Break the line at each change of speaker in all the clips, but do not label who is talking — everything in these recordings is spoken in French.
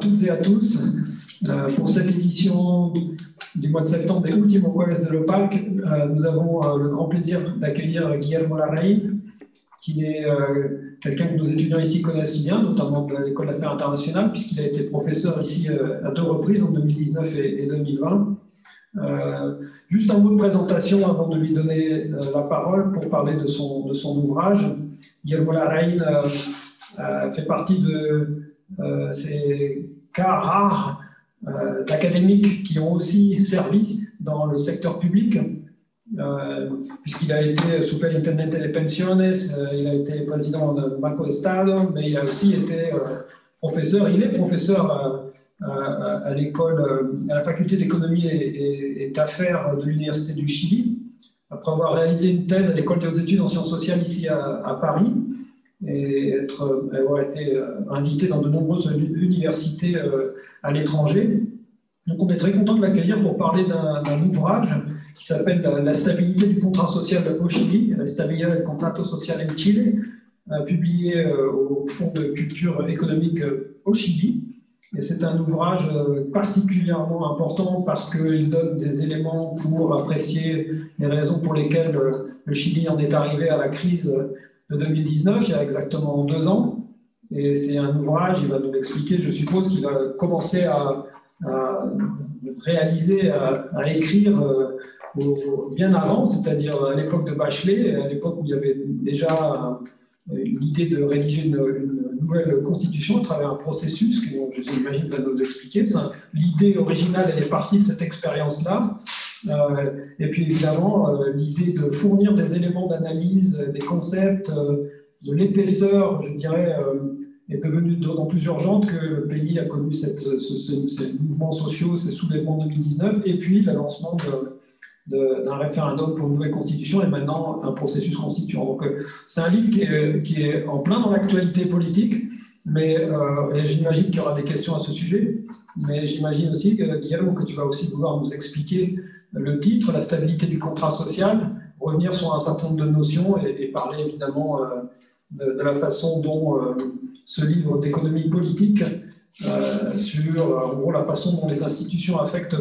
toutes et à tous euh, pour cette édition du mois de septembre des Ultimo Jueves de l'OPALC. Euh, nous avons euh, le grand plaisir d'accueillir Guillermo Larraín, qui est quelqu'un que nos étudiants ici connaissent bien, notamment de l'École d'affaires internationales, puisqu'il a été professeur ici à deux reprises, en 2019 et, 2020. juste un mot de présentation avant de lui donner la parole pour parler de son, de son ouvrage. Guillermo Larraín fait partie de ces cas rares euh, d'académiques qui ont aussi servi dans le secteur public, euh, puisqu'il a été superintendente de pensiones, euh, il a été président de Banco Estado, mais il a aussi été professeur, il est professeur à, l'école, à la faculté d'économie et, d'affaires de l'Université du Chili, après avoir réalisé une thèse à l'école des hautes études en sciences sociales ici à Paris et avoir été euh, invité dans de nombreuses universités euh, à l'étranger. Donc on est très content de l'accueillir pour parler d'un ouvrage qui s'appelle La stabilité du contrat social au Chili, La stabilité du contrato social en Chile, euh, publié au Fonds de culture économique au Chili. Et c'est un ouvrage particulièrement important parce qu'il donne des éléments pour apprécier les raisons pour lesquelles le Chili en est arrivé à la crise de 2019, il y a exactement deux ans. Et c'est un ouvrage, il va nous l'expliquer, je suppose, qu'il va commencer à, réaliser, à, écrire euh, bien avant, c'est-à-dire à, l'époque de Bachelet, à l'époque où il y avait déjà l'idée de rédiger une, nouvelle constitution à travers un processus que je j'imagine va nous expliquer. L'idée originale, elle est partie de cette expérience-là. Euh, et puis évidemment, euh, l'idée de fournir des éléments d'analyse, des concepts, euh, de l'épaisseur, je dirais, est devenue d'autant plus urgente que le pays a connu cette, ces mouvements sociaux, ces soulèvements de 2019, et puis le lancement d'un référendum pour une nouvelle constitution et maintenant un processus constituant. Donc c'est un livre qui est, en plein dans l'actualité politique, mais j'imagine qu'il y aura des questions à ce sujet, mais j'imagine aussi, Guillaume, que tu vas aussi vouloir nous expliquer le titre, la stabilité du contrat social, revenir sur un certain nombre de notions et, parler évidemment euh, de, la façon dont euh, ce livre d'économie politique euh, sur en gros, la façon dont les institutions affectent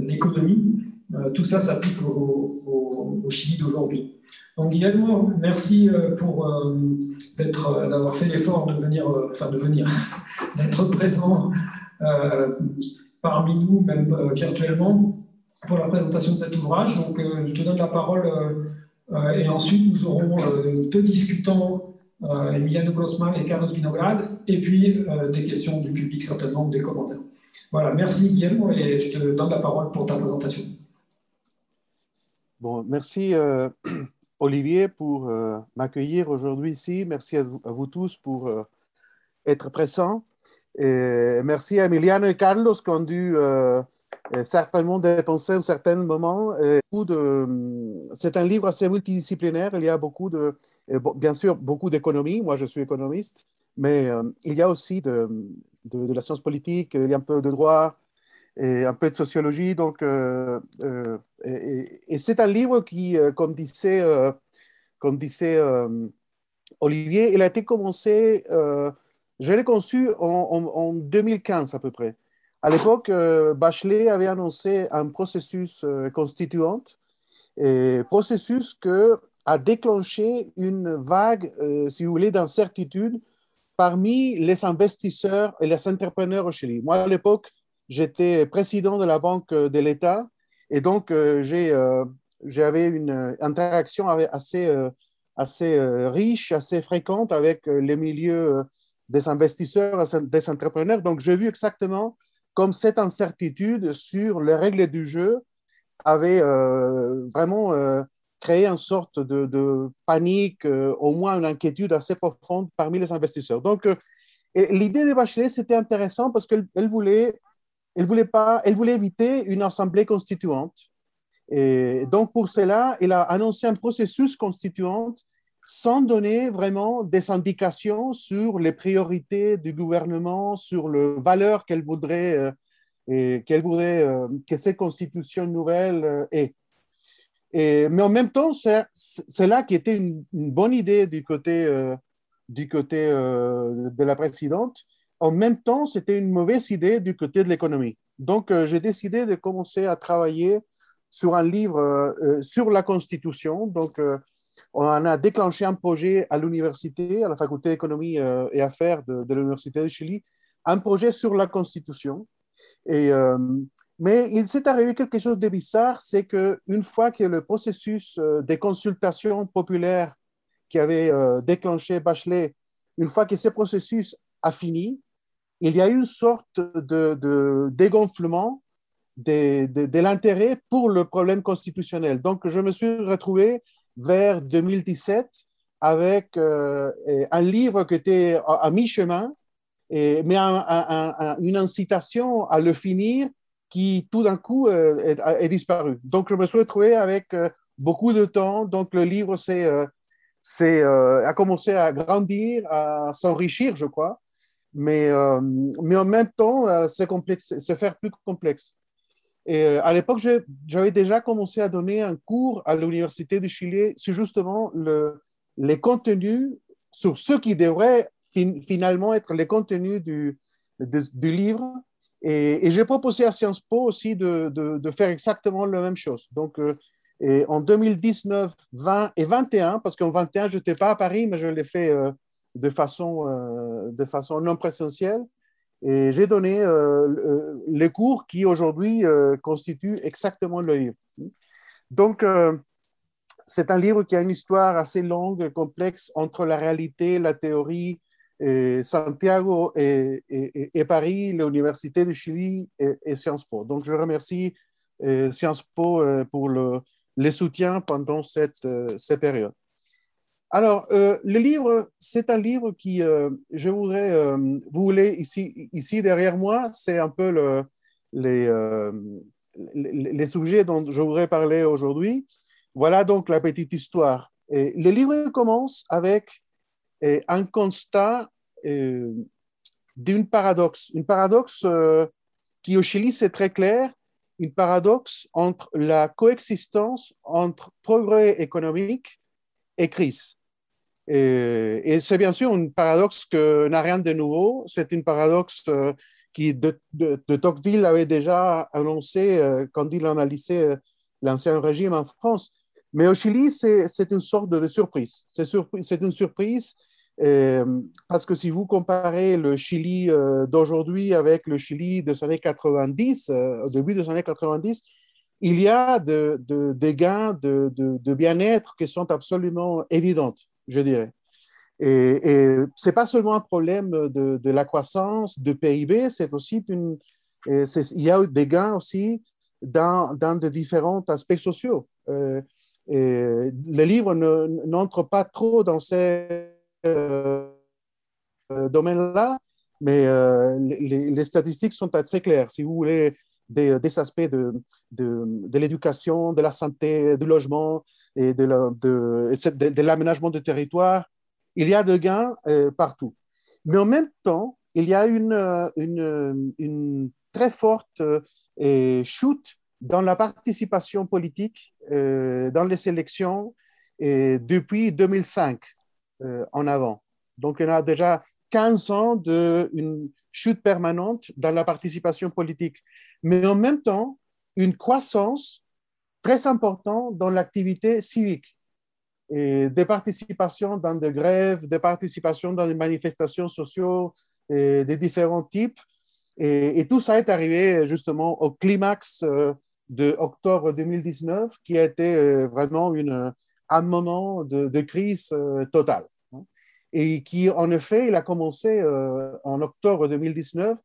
l'économie. tout ça s'applique au, Chili d'aujourd'hui. Donc Guillermo, merci d'avoir fait l'effort de venir, enfin de venir, d'être présent parmi nous, même euh, virtuellement, pour la présentation de cet ouvrage. Donc, euh, je te donne la parole euh, et ensuite nous aurons deux discutants, Emiliano Grossman et Carlos Vinograd, et puis des questions du public certainement ou des commentaires. Voilà, merci Guillaume et je te donne la parole pour ta présentation.
Bon, merci Olivier pour m'accueillir aujourd'hui ici. Merci à vous, à vous tous pour être présents. Merci à Emiliano et Carlos qui ont dû euh, certainement dépenser un certain moment. C'est un livre assez multidisciplinaire. Il y a beaucoup de, bien sûr, beaucoup d'économie. Moi, je suis économiste, mais euh, il y a aussi de, la science politique, il y a un peu de droit et un peu de sociologie. Donc, euh, et c'est un livre qui, comme disait, comme disait Olivier, il a été commencé je l'ai conçu en, 2015 à peu près. À l'époque, euh, Bachelet avait annoncé un processus euh, constituant, et processus que a déclenché une vague, euh, si vous voulez, d'incertitude parmi les investisseurs et les entrepreneurs au Chili. Moi, à l'époque, j'étais président de la Banque de l'État et donc j'avais une interaction assez, assez riche, assez fréquente avec les milieux des investisseurs, des entrepreneurs. Donc, j'ai vu exactement comme cette incertitude sur les règles du jeu avait euh, vraiment euh, créé une sorte de, panique, euh, au moins une inquiétude assez profonde parmi les investisseurs. Donc, l'idée de Bachelet, c'était intéressant parce qu'elle voulait, elle voulait, voulait éviter une assemblée constituante. Et donc, pour cela, elle a annoncé un processus constituant sans donner vraiment des indications sur les priorités du gouvernement, sur les valeurs qu'elle voudrait, euh, qu'elle voudrait euh, que cette constitution nouvelle euh, ait. Et, mais en même temps, c'est là qui était une, bonne idée du côté, du côté de la présidente, en même temps, c'était une mauvaise idée du côté de l'économie. Donc, j'ai décidé de commencer à travailler sur un livre sur la Constitution. Donc, on a déclenché un projet à l'université, à la faculté d'économie et affaires de, l'Université de Chili, un projet sur la Constitution. Et, mais il s'est arrivé quelque chose de bizarre, c'est qu'une fois que le processus euh, des consultations populaires qui avait euh, déclenché Bachelet, une fois que ce processus a fini, il y a eu une sorte de, dégonflement de, de, l'intérêt pour le problème constitutionnel. Donc, je me suis retrouvé vers 2017 avec euh, un livre qui était à, mi-chemin, mais une incitation à le finir qui tout d'un coup euh, est, disparu. Donc, je me suis retrouvé avec euh, beaucoup de temps. Donc, le livre c'est, euh, a commencé à grandir, à s'enrichir, je crois, mais, mais en même temps, complexe, se faire plus complexe. Et à l'époque, j'avais déjà commencé à donner un cours à l'Université du Chili sur justement le, les contenus, sur ce qui devrait finalement être les contenus du, livre et, j'ai proposé à Sciences Po aussi de, faire exactement la même chose. Donc, euh, en 2019, 20 et 21, parce qu'en 21, je n'étais pas à Paris, mais je l'ai fait euh, de, façon, euh, de façon non présentielle. Et j'ai donné les cours qui aujourd'hui constituent exactement le livre. Donc, c'est un livre qui a une histoire assez longue, complexe entre la réalité, la théorie, Santiago et, Paris, l'Université de Chili et, Sciences Po. Donc, je remercie euh, Sciences Po euh, pour le, le, soutien pendant cette, euh, cette période. Alors, le livre, c'est un livre qui, je voudrais, vous voulez, ici, ici derrière moi, c'est un peu le, les, les, sujets dont je voudrais parler aujourd'hui. Voilà donc la petite histoire. Et le livre commence avec un constat euh, d'une paradoxe. Une paradoxe euh, qui au Chili, c'est très clair, une paradoxe entre la coexistence entre progrès économique et crise. Et, c'est bien sûr une paradoxe que n'a rien de nouveau. C'est une paradoxe euh, qui de, de, Tocqueville avait déjà annoncé quand il analysait l'ancien régime en France. Mais au Chili, c'est une sorte de, surprise. C'est une surprise euh, parce que si vous comparez le Chili euh, d'aujourd'hui avec le Chili des années 90, euh, au début des années 90, il y a des gains de, bien-être qui sont absolument évidents, je dirais. Et, et ce n'est pas seulement un problème de, la croissance, de PIB, c'est aussi une, il y a des gains aussi dans, dans de différents aspects sociaux. et le livre n'entre pas trop dans ces euh, domaine-là, mais euh, les, statistiques sont assez claires. Si vous voulez des, des aspects de, de, l'éducation, de la santé, du logement et de, de, l'aménagement du territoire, il y a des gains euh, partout. Mais en même temps, il y a une, une, une très forte chute dans la participation politique dans les élections depuis 2005. Euh, en avant. Donc, y a déjà 15 ans d'une chute permanente dans la participation politique, mais en même temps, une croissance très importante dans l'activité civique, et des participations dans des grèves, des participations dans des manifestations sociales de différents types. Et, tout ça est arrivé justement au climax euh, de octobre 2019, qui a été euh, vraiment une, un moment de, crise euh, totale. Et qui, en effet, il a commencé euh, en octobre 2019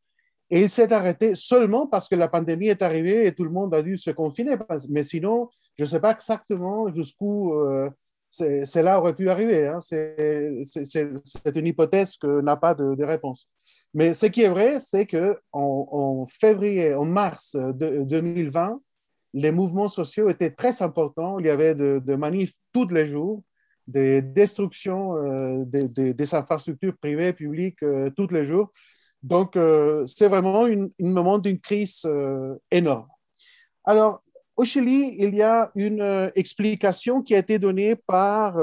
et il s'est arrêté seulement parce que la pandémie est arrivée et tout le monde a dû se confiner. Mais sinon, je ne sais pas exactement jusqu'où euh, cela aurait pu arriver. Hein. C'est une hypothèse que n'a pas de, réponse. Mais ce qui est vrai, c'est qu'en en février, en mars de, 2020, les mouvements sociaux étaient très importants. Il y avait de, manifs tous les jours, des destructions euh, des, infrastructures privées et publiques euh, tous les jours. Donc, euh, c'est vraiment un moment d'une crise énorme. Alors, au Chili, il y a une explication qui a été donnée par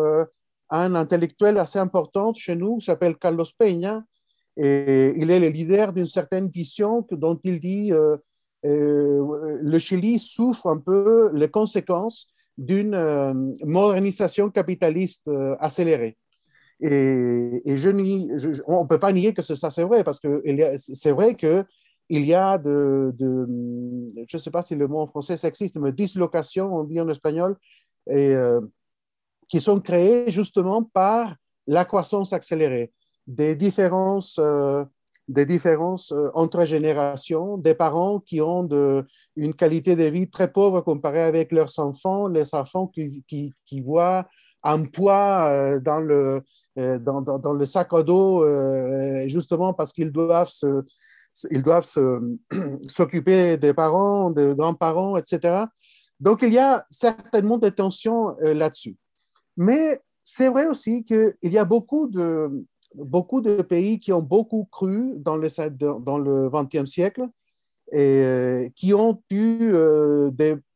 un intellectuel assez important chez nous, qui s'appelle Carlos Peña, Et il est le leader d'une certaine vision dont il dit le Chili souffre un peu les conséquences d'une euh, modernisation capitaliste accélérée. Et, je, on ne peut pas nier que ça c'est vrai, parce que c'est vrai qu'il y a de, je ne sais pas si le mot en français existe, mais dislocation, on dit en espagnol, et, qui sont créées justement par la croissance accélérée des différences, euh, des différences euh, entre générations, des parents qui ont une qualité de vie très pauvre comparée avec leurs enfants, les enfants qui, qui, voient un poids euh, dans, le, dans, dans, le sac à dos, justement parce qu'ils doivent se, ils doivent s'occuper des parents, des grands-parents, etc. Donc, il y a certainement des tensions là-dessus. Mais c'est vrai aussi qu'il y a beaucoup de, beaucoup de pays qui ont beaucoup cru dans le, dans siècle et euh, qui ont eu euh,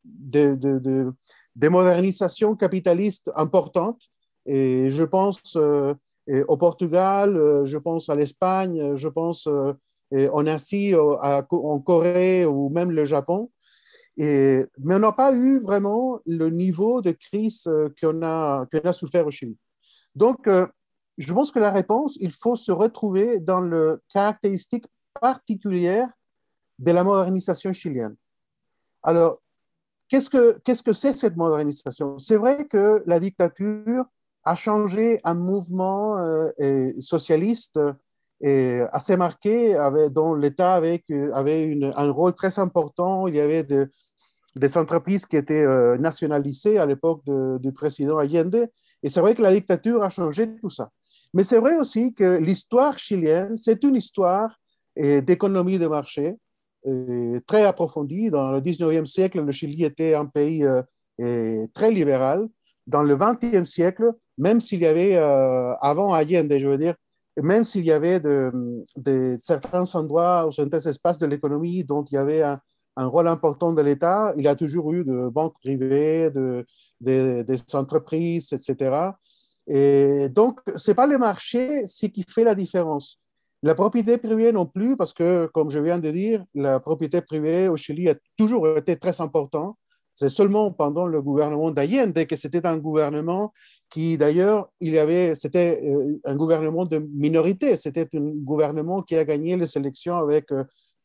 des, modernisations capitalistes importantes. Et je pense euh, au Portugal, je pense à l'Espagne, je pense en Asie, en Corée ou même le Japon. Mais on n'a pas eu vraiment le niveau de crise qu'on a, a souffert au Chili. Donc, je pense que la réponse, il faut se retrouver dans le caractéristique particulière de la modernisation chilienne. Alors, qu'est-ce que c'est cette modernisation? C'est vrai que la dictature a changé un mouvement euh, socialiste et assez marqué, dont l'État avait, avait un rôle très important. Il y avait des entreprises qui étaient euh, nationalisées à l'époque du président Allende. Et c'est vrai que la dictature a changé tout ça. Mais c'est vrai aussi que l'histoire chilienne, c'est une histoire euh, d'économie de marché euh, très approfondie. Dans le 19e siècle, le Chili était un pays euh, très libéral. Dans le 20e siècle, même s'il y avait, avant Allende, je veux dire, même s'il y avait de, certains endroits ou certains espaces de l'économie dont il y avait un, rôle important de l'État, il y a toujours eu de banques privées, de, des entreprises, etc. Et donc, ce n'est pas le marché ce qui fait la différence. La propriété privée non plus, parce que, comme je viens de dire, la propriété privée au Chili a toujours été très importante. C'est seulement pendant le gouvernement d'Allende que c'était un gouvernement qui, d'ailleurs, il y avait, c'était euh, un gouvernement de minorité. C'était un gouvernement qui a gagné les élections avec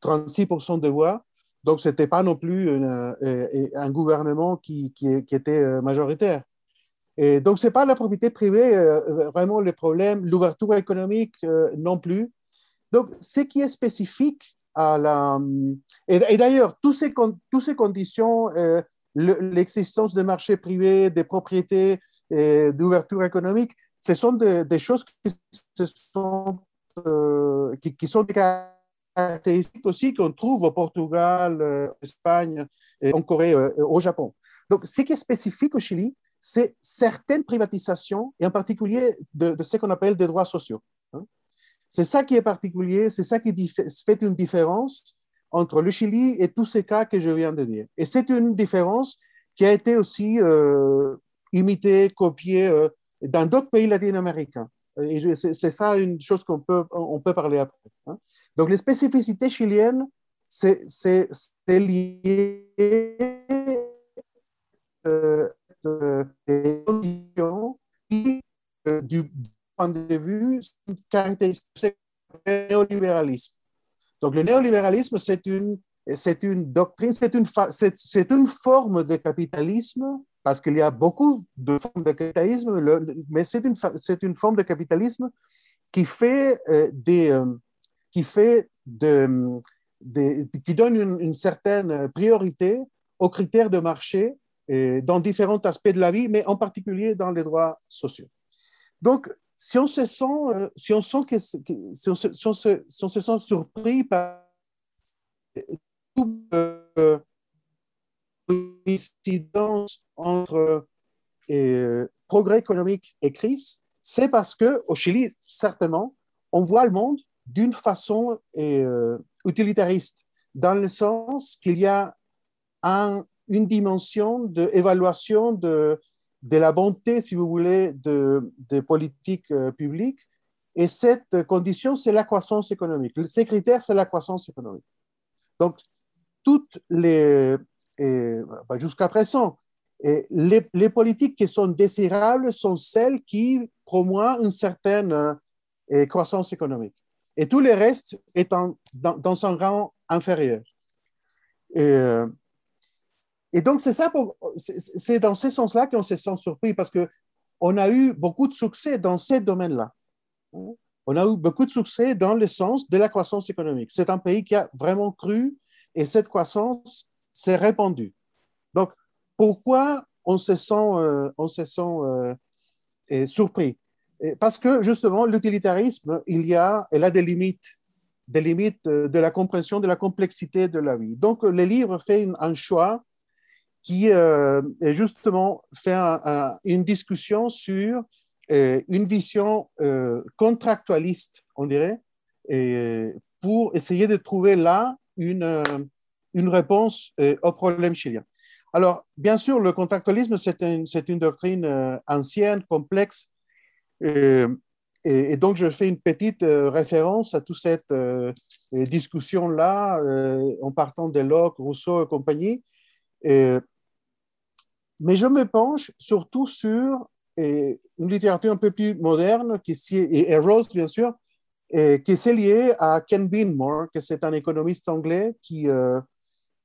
36% euh, de voix. Donc, ce n'était pas non plus euh, un gouvernement qui, était majoritaire. Et donc, ce n'est pas la propriété privée euh, vraiment le problème, l'ouverture économique euh, non plus. Donc, ce qui est spécifique à la... Et, d'ailleurs, toutes ces, toutes ces conditions, euh, l'existence des marchés privés, des propriétés, d'ouverture économique, ce sont des, choses qui, sont, qui, qui, sont des caractéristiques aussi qu'on trouve au Portugal, en Espagne, en Corée, au Japon. Donc, ce qui est spécifique au Chili, c'est certaines privatisations, et en particulier de, ce qu'on appelle des droits sociaux. Hein. C'est ça qui est particulier, c'est ça qui fait une différence entre le Chili et tous ces cas que je viens de dire. Et c'est une différence qui a été aussi euh, imitée, copiée euh, dans d'autres pays latino-américains. Et c'est ça une chose qu'on peut, on peut parler après. Hein. Donc, les spécificités chiliennes, c'est lié euh, des conditions qui, du point de vue, caractéristique du néolibéralisme. Donc, le néolibéralisme, c'est une, c'est une doctrine, c'est une, c'est, une forme de capitalisme, parce qu'il y a beaucoup de formes de capitalisme, mais c'est une, c'est une forme de capitalisme qui fait euh, des, euh, qui fait de, qui donne une, certaine priorité aux critères de marché dans différents aspects de la vie, mais en particulier dans les droits sociaux. Donc, si on se sent, euh, si on se, sent surpris par toute euh, coïncidence entre euh, progrès économique et crise, c'est parce que au Chili, certainement, on voit le monde d'une façon utilitariste, dans le sens qu'il y a un, une dimension d'évaluation de, de, la bonté, si vous voulez, de, des politiques euh, publiques Et cette condition, c'est la croissance économique. Ces critères, c'est la croissance économique. Donc, toutes les, bah, jusqu'à présent, les, les, politiques qui sont désirables sont celles qui promouvent une certaine euh, croissance économique. Et tout le reste est dans, dans, un rang inférieur. Et, euh, et donc, c'est ça, c'est dans ce sens-là qu'on se sent surpris parce qu'on a eu beaucoup de succès dans ces domaines-là. On a eu beaucoup de succès dans le sens de la croissance économique. C'est un pays qui a vraiment cru et cette croissance s'est répandue. Donc, pourquoi on se sent, euh, on se sent euh, surpris? Parce que justement, l'utilitarisme, il y a, elle a des limites, des limites euh, de la compréhension de la complexité de la vie. Donc, le livre fait un choix qui euh, justement fait une discussion sur euh, une vision euh, contractualiste, on dirait, pour essayer de trouver là une, réponse au problème chilien. Alors, bien sûr, le contractualisme, c'est une, doctrine ancienne, complexe, et, donc je fais une petite référence à toute cette discussion-là, en partant de Locke, Rousseau et compagnie. Mais je me penche surtout sur une littérature un peu plus moderne, qui, et, Rose, bien sûr, qui est liée à Ken Beanmore, que c'est un économiste anglais qui, euh,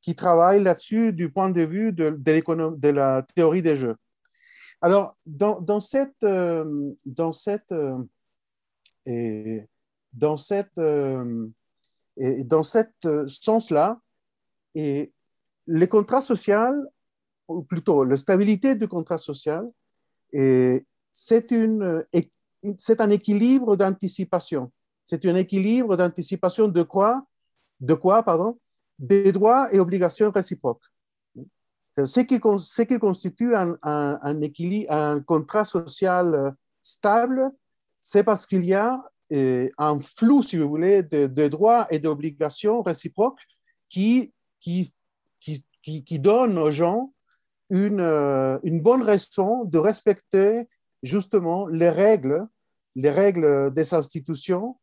qui travaille là-dessus du point de vue de, la théorie des jeux. Alors, dans, dans cette, euh, dans cette, euh, et, dans cette, et dans cette sens-là, et les contrats sociaux ou plutôt la stabilité du contrat social, c'est un équilibre d'anticipation. C'est un équilibre d'anticipation de quoi? De quoi, pardon? Des droits et obligations réciproques. Ce qui, ce qui constitue un, un, équilibre, un contrat social stable, c'est parce qu'il y a euh, un flou, si vous voulez, de, de droits et d'obligations réciproques qui, qui, qui, qui, donne aux gens une, euh, une, bonne raison de respecter justement les règles, les règles des institutions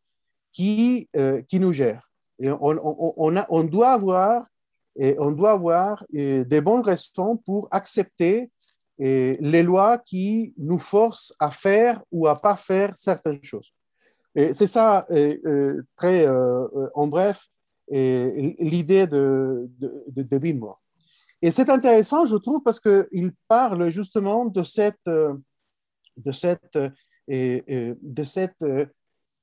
qui, euh, qui nous gèrent. Et on, on, on, a, on, doit avoir, et on doit avoir euh, des bonnes raisons pour accepter les lois qui nous forcent à faire ou à pas faire certaines choses. C'est ça, très en bref, l'idée de, de, de, de et c'est intéressant, je trouve, parce qu'il parle justement de cette, euh, de cette, euh, de cette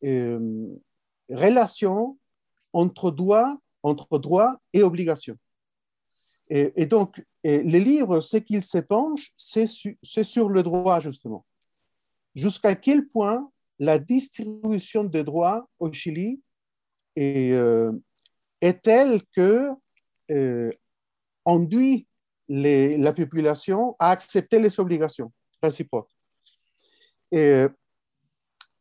euh, relation entre droit, entre droit et obligation. Et, donc, le livre, ce qu'il s'épanche, c'est sur le droit, justement. Jusqu'à quel point la distribution des droits au Chili est telle que induit la population à accepter les obligations réciproques. Et,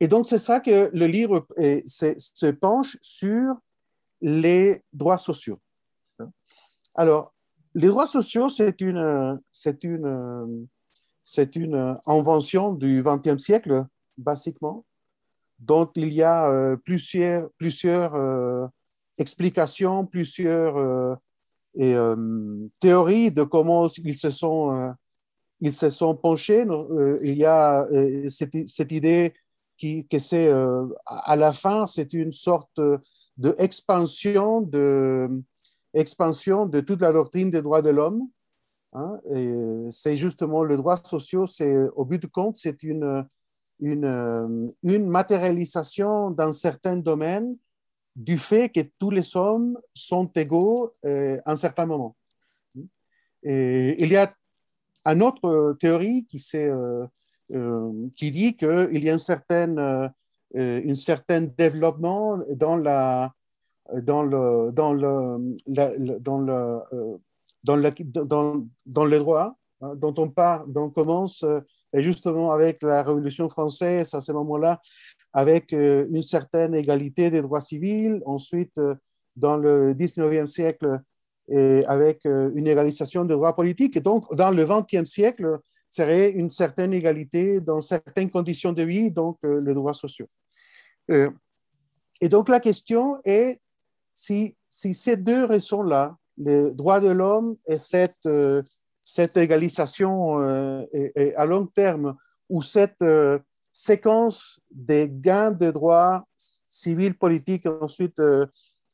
donc, c'est ça que le livre se, penche sur les droits sociaux. Alors, les droits sociaux, c'est une, c'est une, c'est une invention du XXe siècle, basiquement, dont il y a euh, plusieurs, plusieurs euh, explications, plusieurs euh, et, euh, théorie de comment ils se sont, euh, ils se sont penchés. Euh, il y a cette, cette, idée qui, que c'est à la fin, c'est une sorte d'expansion de, expansion de toute la doctrine des droits de l'homme. Hein, c'est justement le droit social, c'est au but de compte, c'est une, une, une matérialisation dans certains domaines du fait que tous les hommes sont égaux euh, à un certain moment. Et il y a une autre théorie qui, euh, euh, dit qu'il y a un certain, une certain développement dans, la, dans le droit, hein, dont on, part, dont on commence justement avec la Révolution française à ce moment-là, avec euh, une certaine égalité des droits civils. Ensuite, euh, dans le 19e siècle, avec euh, une égalisation des droits politiques. Et donc, dans le 20e siècle, serait une certaine égalité dans certaines conditions de vie, donc les droits sociaux. et donc la question est si, ces deux raisons-là, les droits de l'homme et cette égalisation à long terme, ou cette séquence des gains de droits civils, politiques, ensuite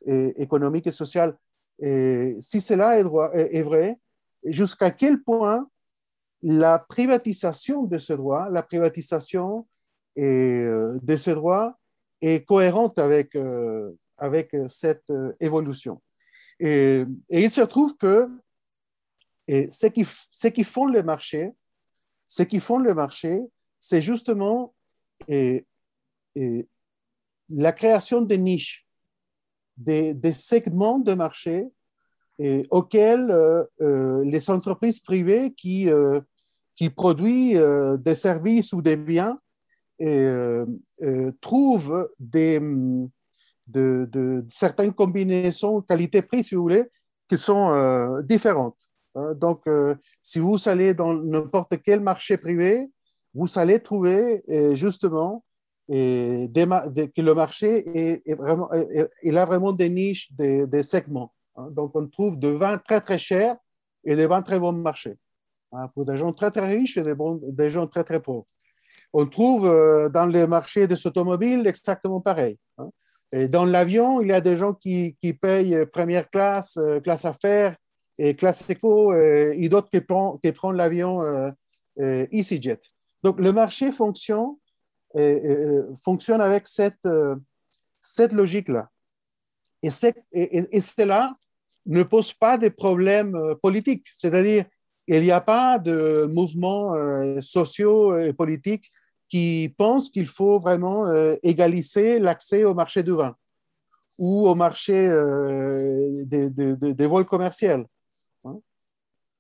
économiques et sociaux, si cela est, vrai, jusqu'à quel point la privatisation de ce droit, la privatisation euh, de ce droit est cohérente avec, euh, avec cette euh, évolution. Et, il se trouve que ce, qui, ce qui font le marché, ce qui font le marché, c'est justement la création de niches, des, des segments de marché auxquels euh, euh, les entreprises privées qui, euh, qui produisent des services ou des biens trouvent des, de, de, certaines combinaisons qualité-prix, si vous voulez, qui sont différentes. Hein. Donc, si vous allez dans n'importe quel marché privé, vous allez trouver justement et que le marché a vraiment des niches, des, segments. Hein. Donc, on trouve de vins très, très chers et des vins très bon marché. Hein, pour des gens très, très riches et des, gens très, très pauvres. On trouve euh, dans le marché des automobiles exactement pareil. Hein. Dans l'avion, il y a des gens qui, payent première classe, euh, classe affaires et classe éco, et d'autres qui prennent, l'avion euh, EasyJet. Donc, le marché fonctionne, avec cette, cette logique-là. Et, et, et, cela ne pose pas de problèmes euh, politiques. C'est-à-dire, il n'y a pas de mouvements euh, sociaux et politiques qui pensent qu'il faut vraiment euh, égaliser l'accès au marché du vin ou au marché des, vols commerciaux. Hein.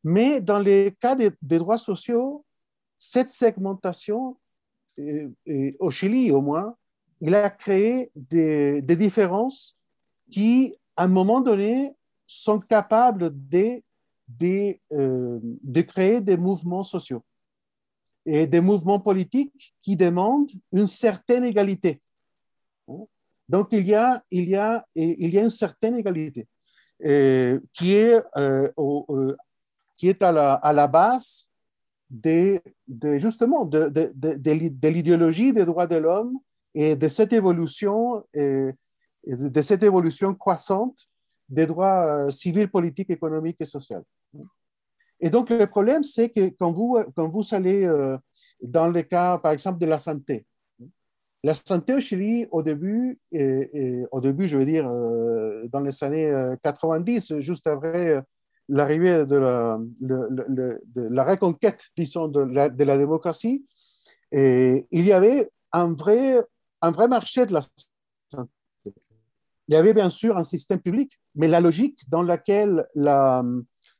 Mais dans les cas des, droits sociaux, cette segmentation, au Chili au moins, il a créé des, différences qui, à un moment donné, sont capables de, euh, de, créer des mouvements sociaux et des mouvements politiques qui demandent une certaine égalité. Donc, il y a, il y a, il y a une certaine égalité euh, qui, est, euh, qui est à la, à la base de, de justement de, de, l'idéologie des droits de l'homme et de cette évolution, de cette évolution croissante des droits euh, civils, politiques, économiques et sociaux. Et donc, le problème, c'est que quand vous, quand vous allez euh, dans le cas, par exemple, de la santé, la santé au Chili, au début, au début, je veux dire, euh, dans les années 90, juste après l'arrivée de la, la reconquête, disons, de la, démocratie, et il y avait un vrai, un vrai marché de la santé. Il y avait bien sûr un système public, mais la logique dans laquelle la,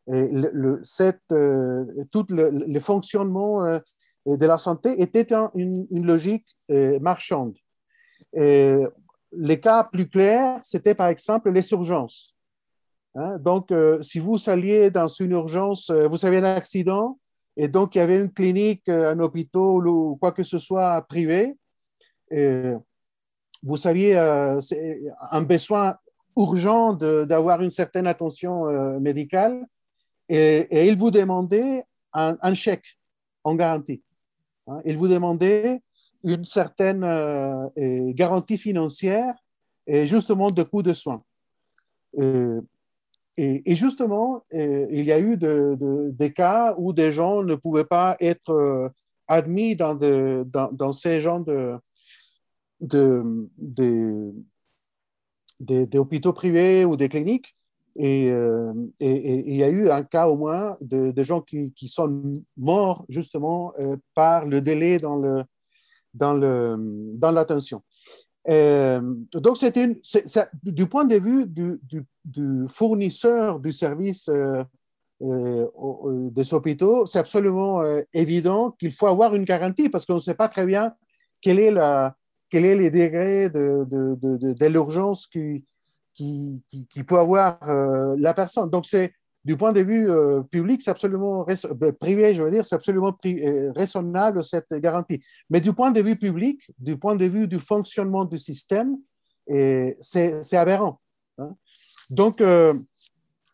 euh, le, cette, euh, tout le, fonctionnement euh, de la santé était une, une, logique marchande. Les cas plus clairs, c'était par exemple les urgences. Hein, donc, si vous alliez dans une urgence, vous avez un accident, et donc il y avait une clinique, un hôpital ou quoi que ce soit privé, vous aviez un besoin urgent d'avoir une certaine attention euh, médicale et, et, il vous demandait un, chèque en garantie. Hein? Il vous demandait une certaine euh, garantie financière et justement de coûts de soins. Et, justement, il y a eu des cas où des gens ne pouvaient pas être euh, admis dans, ces genres de, hôpitaux privés ou des cliniques. Euh, et, il y a eu un cas au moins de, gens qui, sont morts justement euh, par le délai dans l'attention. Euh, donc, une, du point de vue du, fournisseur du service des hôpitaux, c'est absolument évident qu'il faut avoir une garantie parce qu'on ne sait pas très bien quelle est la, quel est le degré de, de, l'urgence qui, qui, peut avoir euh, la personne. Donc, c'est du point de vue public, c'est absolument privé, je veux dire, c'est absolument raisonnable cette garantie. Mais du point de vue public, du point de vue du fonctionnement du système, c'est aberrant. Hein. Donc,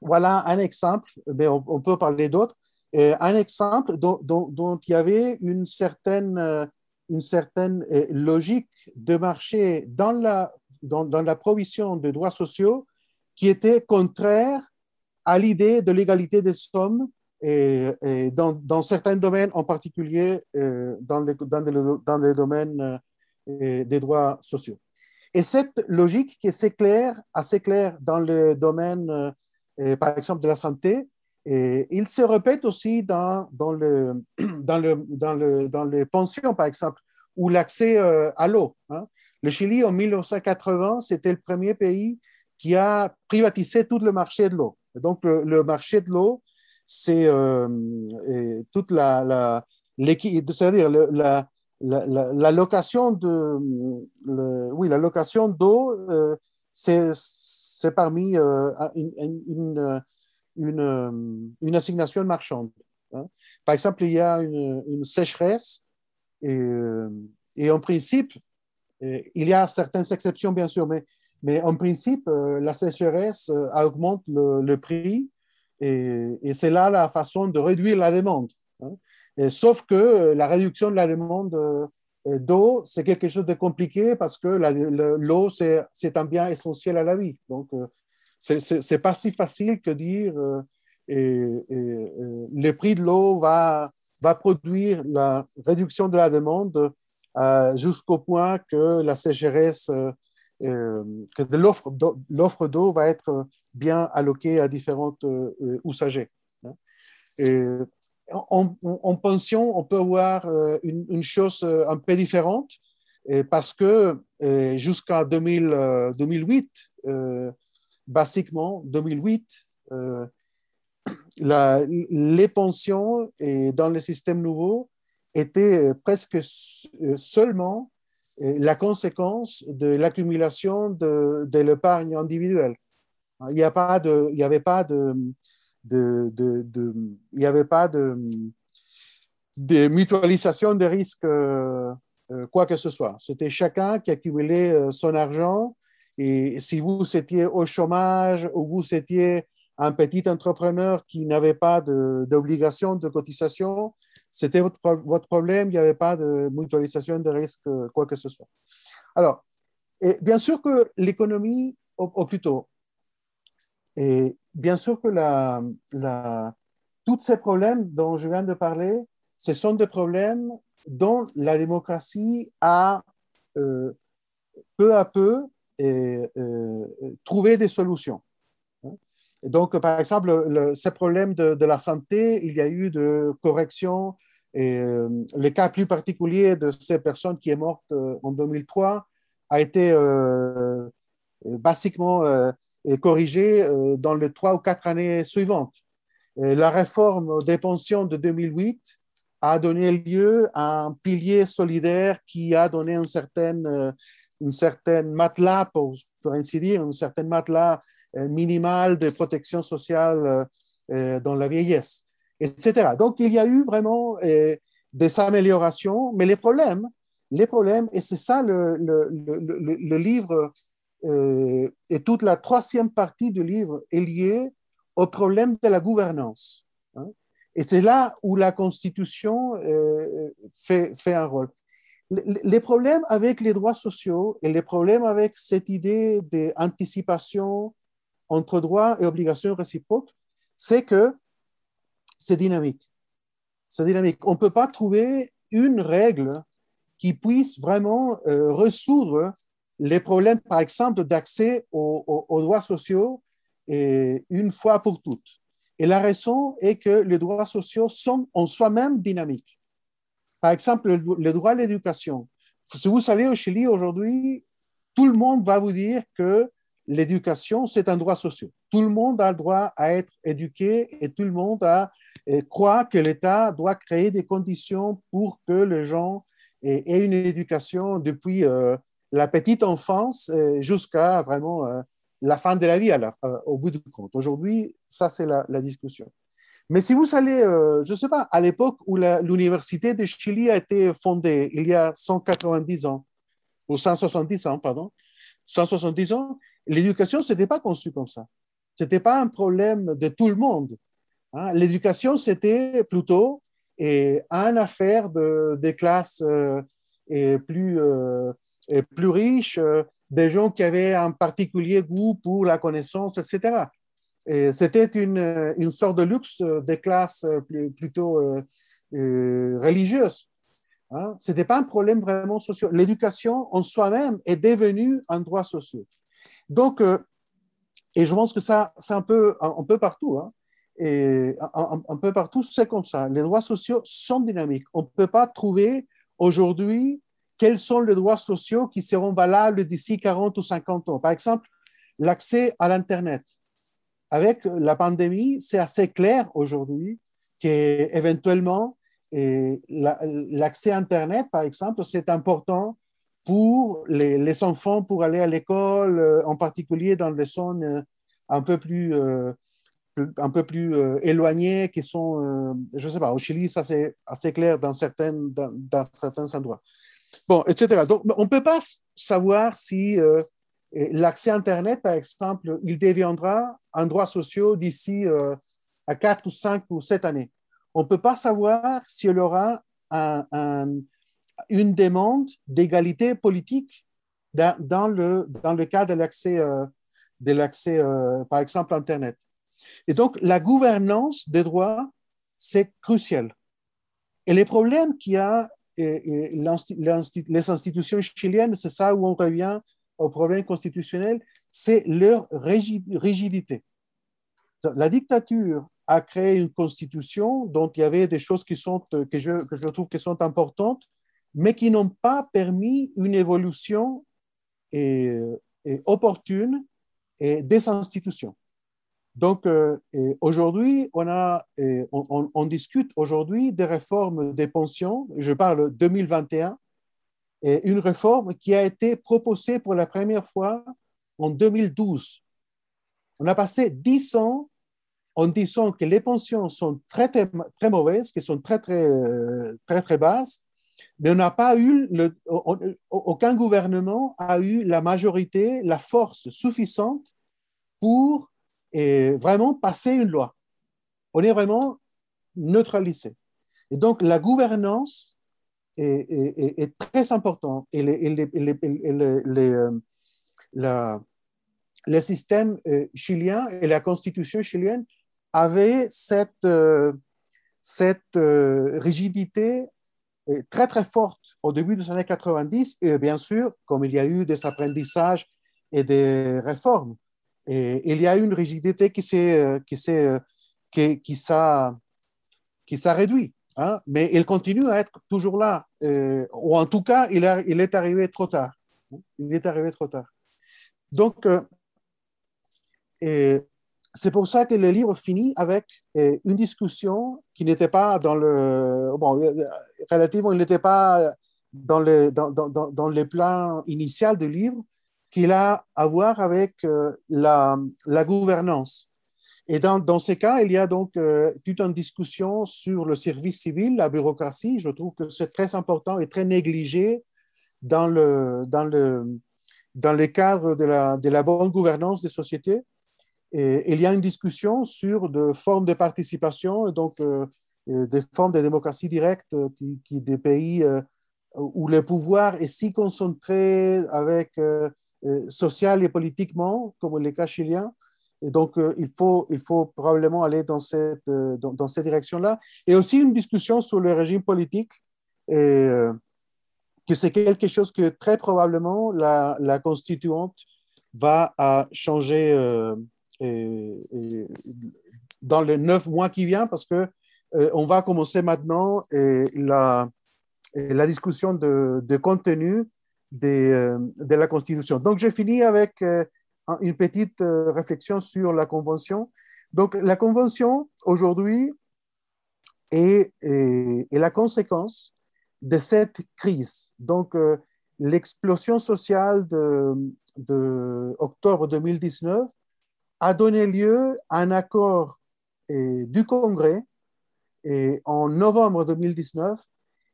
voilà un exemple, mais on, peut parler d'autres. Un exemple dont, il y avait une certaine, une certaine logique de marché dans la, dans la provision de droits sociaux qui était contraire à l'idée de l'égalité des sommes et, dans, dans, certains domaines, en particulier euh, dans, les, dans, domaines euh, des droits sociaux. Et cette logique qui est assez claire, dans le domaine, euh, par exemple, de la santé, il se répète aussi dans, dans, le, dans, le, dans, le, dans les pensions, par exemple, ou l'accès à l'eau. Hein. Le Chili, en 1980, c'était le premier pays qui a privatisé tout le marché de l'eau. Donc, le, marché de l'eau, c'est euh, toute la, c'est-à-dire la, location de, oui, la location d'eau, euh, c'est, parmi euh, une, une, une, assignation marchande. Hein. Par exemple, il y a une, sécheresse et, et, en principe, il y a certaines exceptions bien sûr, mais mais en principe, euh, la sécheresse euh, augmente le, prix et, c'est là la façon de réduire la demande. Hein. sauf que euh, la réduction de la demande d'eau, c'est quelque chose de compliqué parce que l'eau, c'est un bien essentiel à la vie. Donc, c'est pas si facile que dire et, le prix de l'eau va produire la réduction de la demande jusqu'au point que la sécheresse euh, que l'offre d'eau va être bien alloquée à différentes euh, usagers. Hein. Et en, pension, on peut voir euh, une, chose un peu différente parce que jusqu'en 2008, basiquement 2008, la, les pensions et dans le système nouveau étaient presque seulement la conséquence de l'accumulation de, de l'épargne individuelle. Il n'y avait pas de, mutualisation de risques, euh, euh, quoi que ce soit. C'était chacun qui accumulait euh, son argent et si vous étiez au chômage ou vous étiez un petit entrepreneur qui n'avait pas d'obligation de, cotisation, c'était votre, problème, il n'y avait pas de mutualisation de risque, quoi que ce soit. Alors, bien sûr que l'économie, ou, plutôt, et bien sûr que la, tous ces problèmes dont je viens de parler, ce sont des problèmes dont la démocratie a euh, peu à peu euh, trouvé des solutions. Donc, par exemple, le, ce problème de, la santé, il y a eu de corrections. Et euh, le cas plus particulier de ces personnes qui est morte euh, en 2003 a été euh, basiquement corrigé dans les trois ou quatre années suivantes. la réforme des pensions de 2008 a donné lieu à un pilier solidaire qui a donné une certaine, une certaine matelas, pour, pour ainsi dire, une certaine matelas minimale de protection sociale euh, euh, dans la vieillesse, etc. Donc, il y a eu vraiment des améliorations, mais les problèmes, les problèmes, et c'est ça le, le, le, le livre, et toute la troisième partie du livre est liée au problème de la gouvernance. Hein. Et c'est là où la Constitution fait, fait, un rôle. Les problèmes avec les droits sociaux et les problèmes avec cette idée d'anticipation entre droits et obligations réciproques, c'est que c'est dynamique. C'est dynamique. On ne peut pas trouver une règle qui puisse vraiment euh, résoudre les problèmes, par exemple, d'accès aux, droits sociaux une fois pour toutes. Et la raison est que les droits sociaux sont en soi-même dynamiques. Par exemple, le, le droit à l'éducation. Si vous allez au Chili aujourd'hui, tout le monde va vous dire que l'éducation, c'est un droit social. Tout le monde a le droit à être éduqué et tout le monde croit que l'État doit créer des conditions pour que les gens aient, une éducation depuis euh, la petite enfance jusqu'à vraiment euh, la fin de la vie au bout du compte. Aujourd'hui, ça, c'est la, discussion. Mais si vous allez, je ne sais pas, à l'époque où l'Université de Chili a été fondée, il y a 190 ans, ou 170 ans, pardon, 170 ans, l'éducation, ce n'était pas conçu comme ça. Ce n'était pas un problème de tout le monde. Hein. L'éducation, c'était plutôt et, une affaire de, des classes euh, euh, plus riches, euh, des gens qui avaient un particulier goût pour la connaissance, etc. C'était une, une, sorte de luxe des classes plutôt religieuses. Hein. Ce n'était pas un problème vraiment social. L'éducation en soi-même est devenue un droit social. Donc, et je pense que ça, c'est un peu, un, peu partout. Hein. Et un, peu partout, c'est comme ça. Les droits sociaux sont dynamiques. On ne peut pas trouver aujourd'hui quels sont les droits sociaux qui seront valables d'ici 40 ou 50 ans. Par exemple, l'accès à l'Internet. Avec la pandémie, c'est assez clair aujourd'hui qu'éventuellement, l'accès à Internet, par exemple, c'est important pour les, enfants pour aller à l'école, euh, en particulier dans les zones euh, un peu plus, euh, un peu plus éloignées, qui sont, je ne sais pas, au Chili, ça c'est assez clair dans, certaines, dans, certains endroits. Bon, etc. Donc, on ne peut pas savoir si l'accès à Internet, par exemple, il deviendra un droit social d'ici à 4 ou 5 ou 7 années. On ne peut pas savoir s'il y aura un, une demande d'égalité politique dans, le, dans le cas de l'accès, euh, de l'accès euh, par exemple, à Internet. Et donc, la gouvernance des droits, c'est crucial. Et les problèmes qu'il y a, les institutions chiliennes, c'est ça où on revient au problème constitutionnel, c'est leur rigidité. La dictature a créé une constitution dont il y avait des choses qui sont, que, je, que je trouve qui sont importantes, mais qui n'ont pas permis une évolution opportune des institutions. Donc, euh, aujourd'hui, on, discute aujourd'hui des réformes des pensions, je parle 2021, et une réforme qui a été proposée pour la première fois en 2012. On a passé dix ans en disant que les pensions sont très, très, très mauvaises, qu'elles sont très, très, très, très basses, mais n'a pas eu, aucun gouvernement a eu la majorité, la force suffisante pour vraiment passer une loi. On est vraiment neutralisé. Et donc, la gouvernance est, très importante. Et euh, le système euh, chilien et la constitution chilienne avaient cette, euh, cette rigidité très très forte au début des années 90 et bien sûr, comme il y a eu des apprentissages et des réformes, il y a eu une rigidité qui s'est qui s'est qui, qui qui s'est réduit, hein? mais il continue à être toujours là, ou en tout cas, il, il est arrivé trop tard. Il est arrivé trop tard. Donc, euh, c'est pour ça que le livre finit avec euh, une discussion qui n'était pas dans le. Bon, euh, relativement, il n'était pas dans le, dans, dans, dans le plan initial du livre, qu'il a à voir avec euh, la, gouvernance. Et dans, dans, ces cas, il y a donc toute une discussion sur le service civil, la bureaucratie. Je trouve que c'est très important et très négligé dans le, dans le, dans le cadre de la, de la bonne gouvernance des sociétés. Il y a une discussion sur des formes de participation, donc euh, euh, des formes de démocratie directe euh, qui, des pays où le pouvoir est si concentré avec social et politiquement, comme le cas chilien. Donc, il, faut, il faut probablement aller dans cette, dans, cette direction-là. Et aussi une discussion sur le régime politique, que c'est quelque chose que très probablement la, constituante va changer dans les neuf mois qui viennent parce que euh, on va commencer maintenant la, discussion de, contenu de, de, la Constitution. Donc, j'ai fini avec euh, une petite euh, réflexion sur la Convention. Donc, la Convention, aujourd'hui, est, est, la conséquence de cette crise. Donc, l'explosion sociale de, de, octobre 2019 a donné lieu à un accord du Congrès et en novembre 2019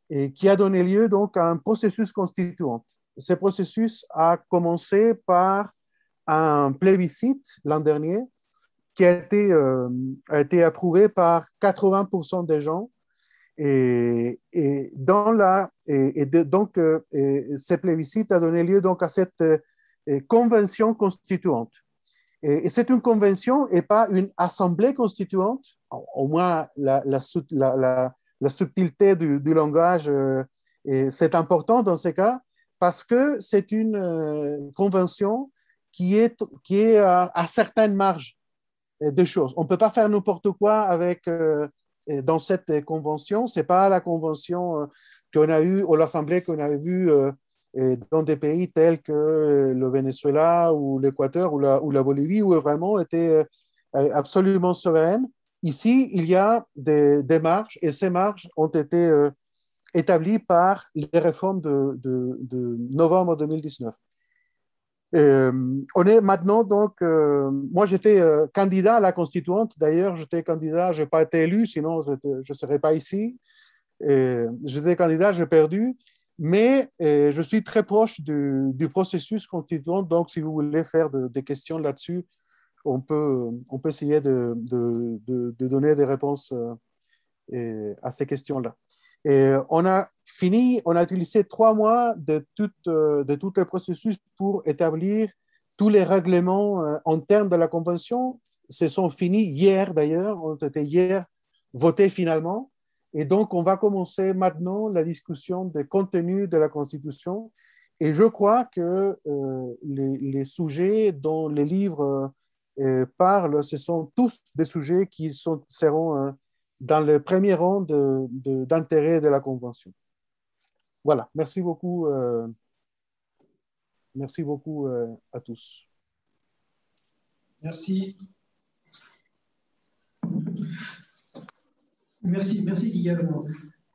et qui a donné lieu donc à un processus constituant. Ce processus a commencé par un plébiscite l'an dernier qui a été, euh, a été approuvé par 80% des gens. Et, et dans la, et, donc, euh, ce plébiscite a donné lieu donc à cette euh, convention constituante. Et, c'est une convention et pas une assemblée constituante. Au moins, la, la, subtilité du, langage, c'est important dans ce cas parce que c'est une convention qui est, qui est à, certaines marges de choses. On ne peut pas faire n'importe quoi avec, euh, dans cette convention. Ce n'est pas la convention euh, qu'on a eue, ou l'Assemblée qu'on a vue euh, dans des pays tels que le Venezuela ou l'Équateur ou la, ou la Bolivie, où vraiment était absolument souveraine. Ici, il y a des, marges et ces marges ont été établies par les réformes de, novembre 2019. Euh, on est maintenant donc, euh, moi j'étais euh, candidat à la constituante, d'ailleurs j'étais candidat, je n'ai pas été élu, sinon je ne serais pas ici. J'étais candidat, j'ai perdu, mais je suis très proche du, processus constituant, donc si vous voulez faire des questions là-dessus, on peut, on peut essayer de, de, donner des réponses à ces questions-là. Et on a fini, on a utilisé trois mois de tout, euh, de tout le processus pour établir tous les règlements euh, en termes de la Convention. Ce sont finis hier d'ailleurs, ont été hier votés finalement. Et donc, on va commencer maintenant la discussion des contenus de la Constitution. Et je crois que euh, les, sujets dont les livres parlent, ce sont tous des sujets qui sont, seront dans le premier rang d'intérêt de, la Convention. Voilà, merci beaucoup. Euh, merci beaucoup euh, à tous.
Merci. Merci, merci Guillaume.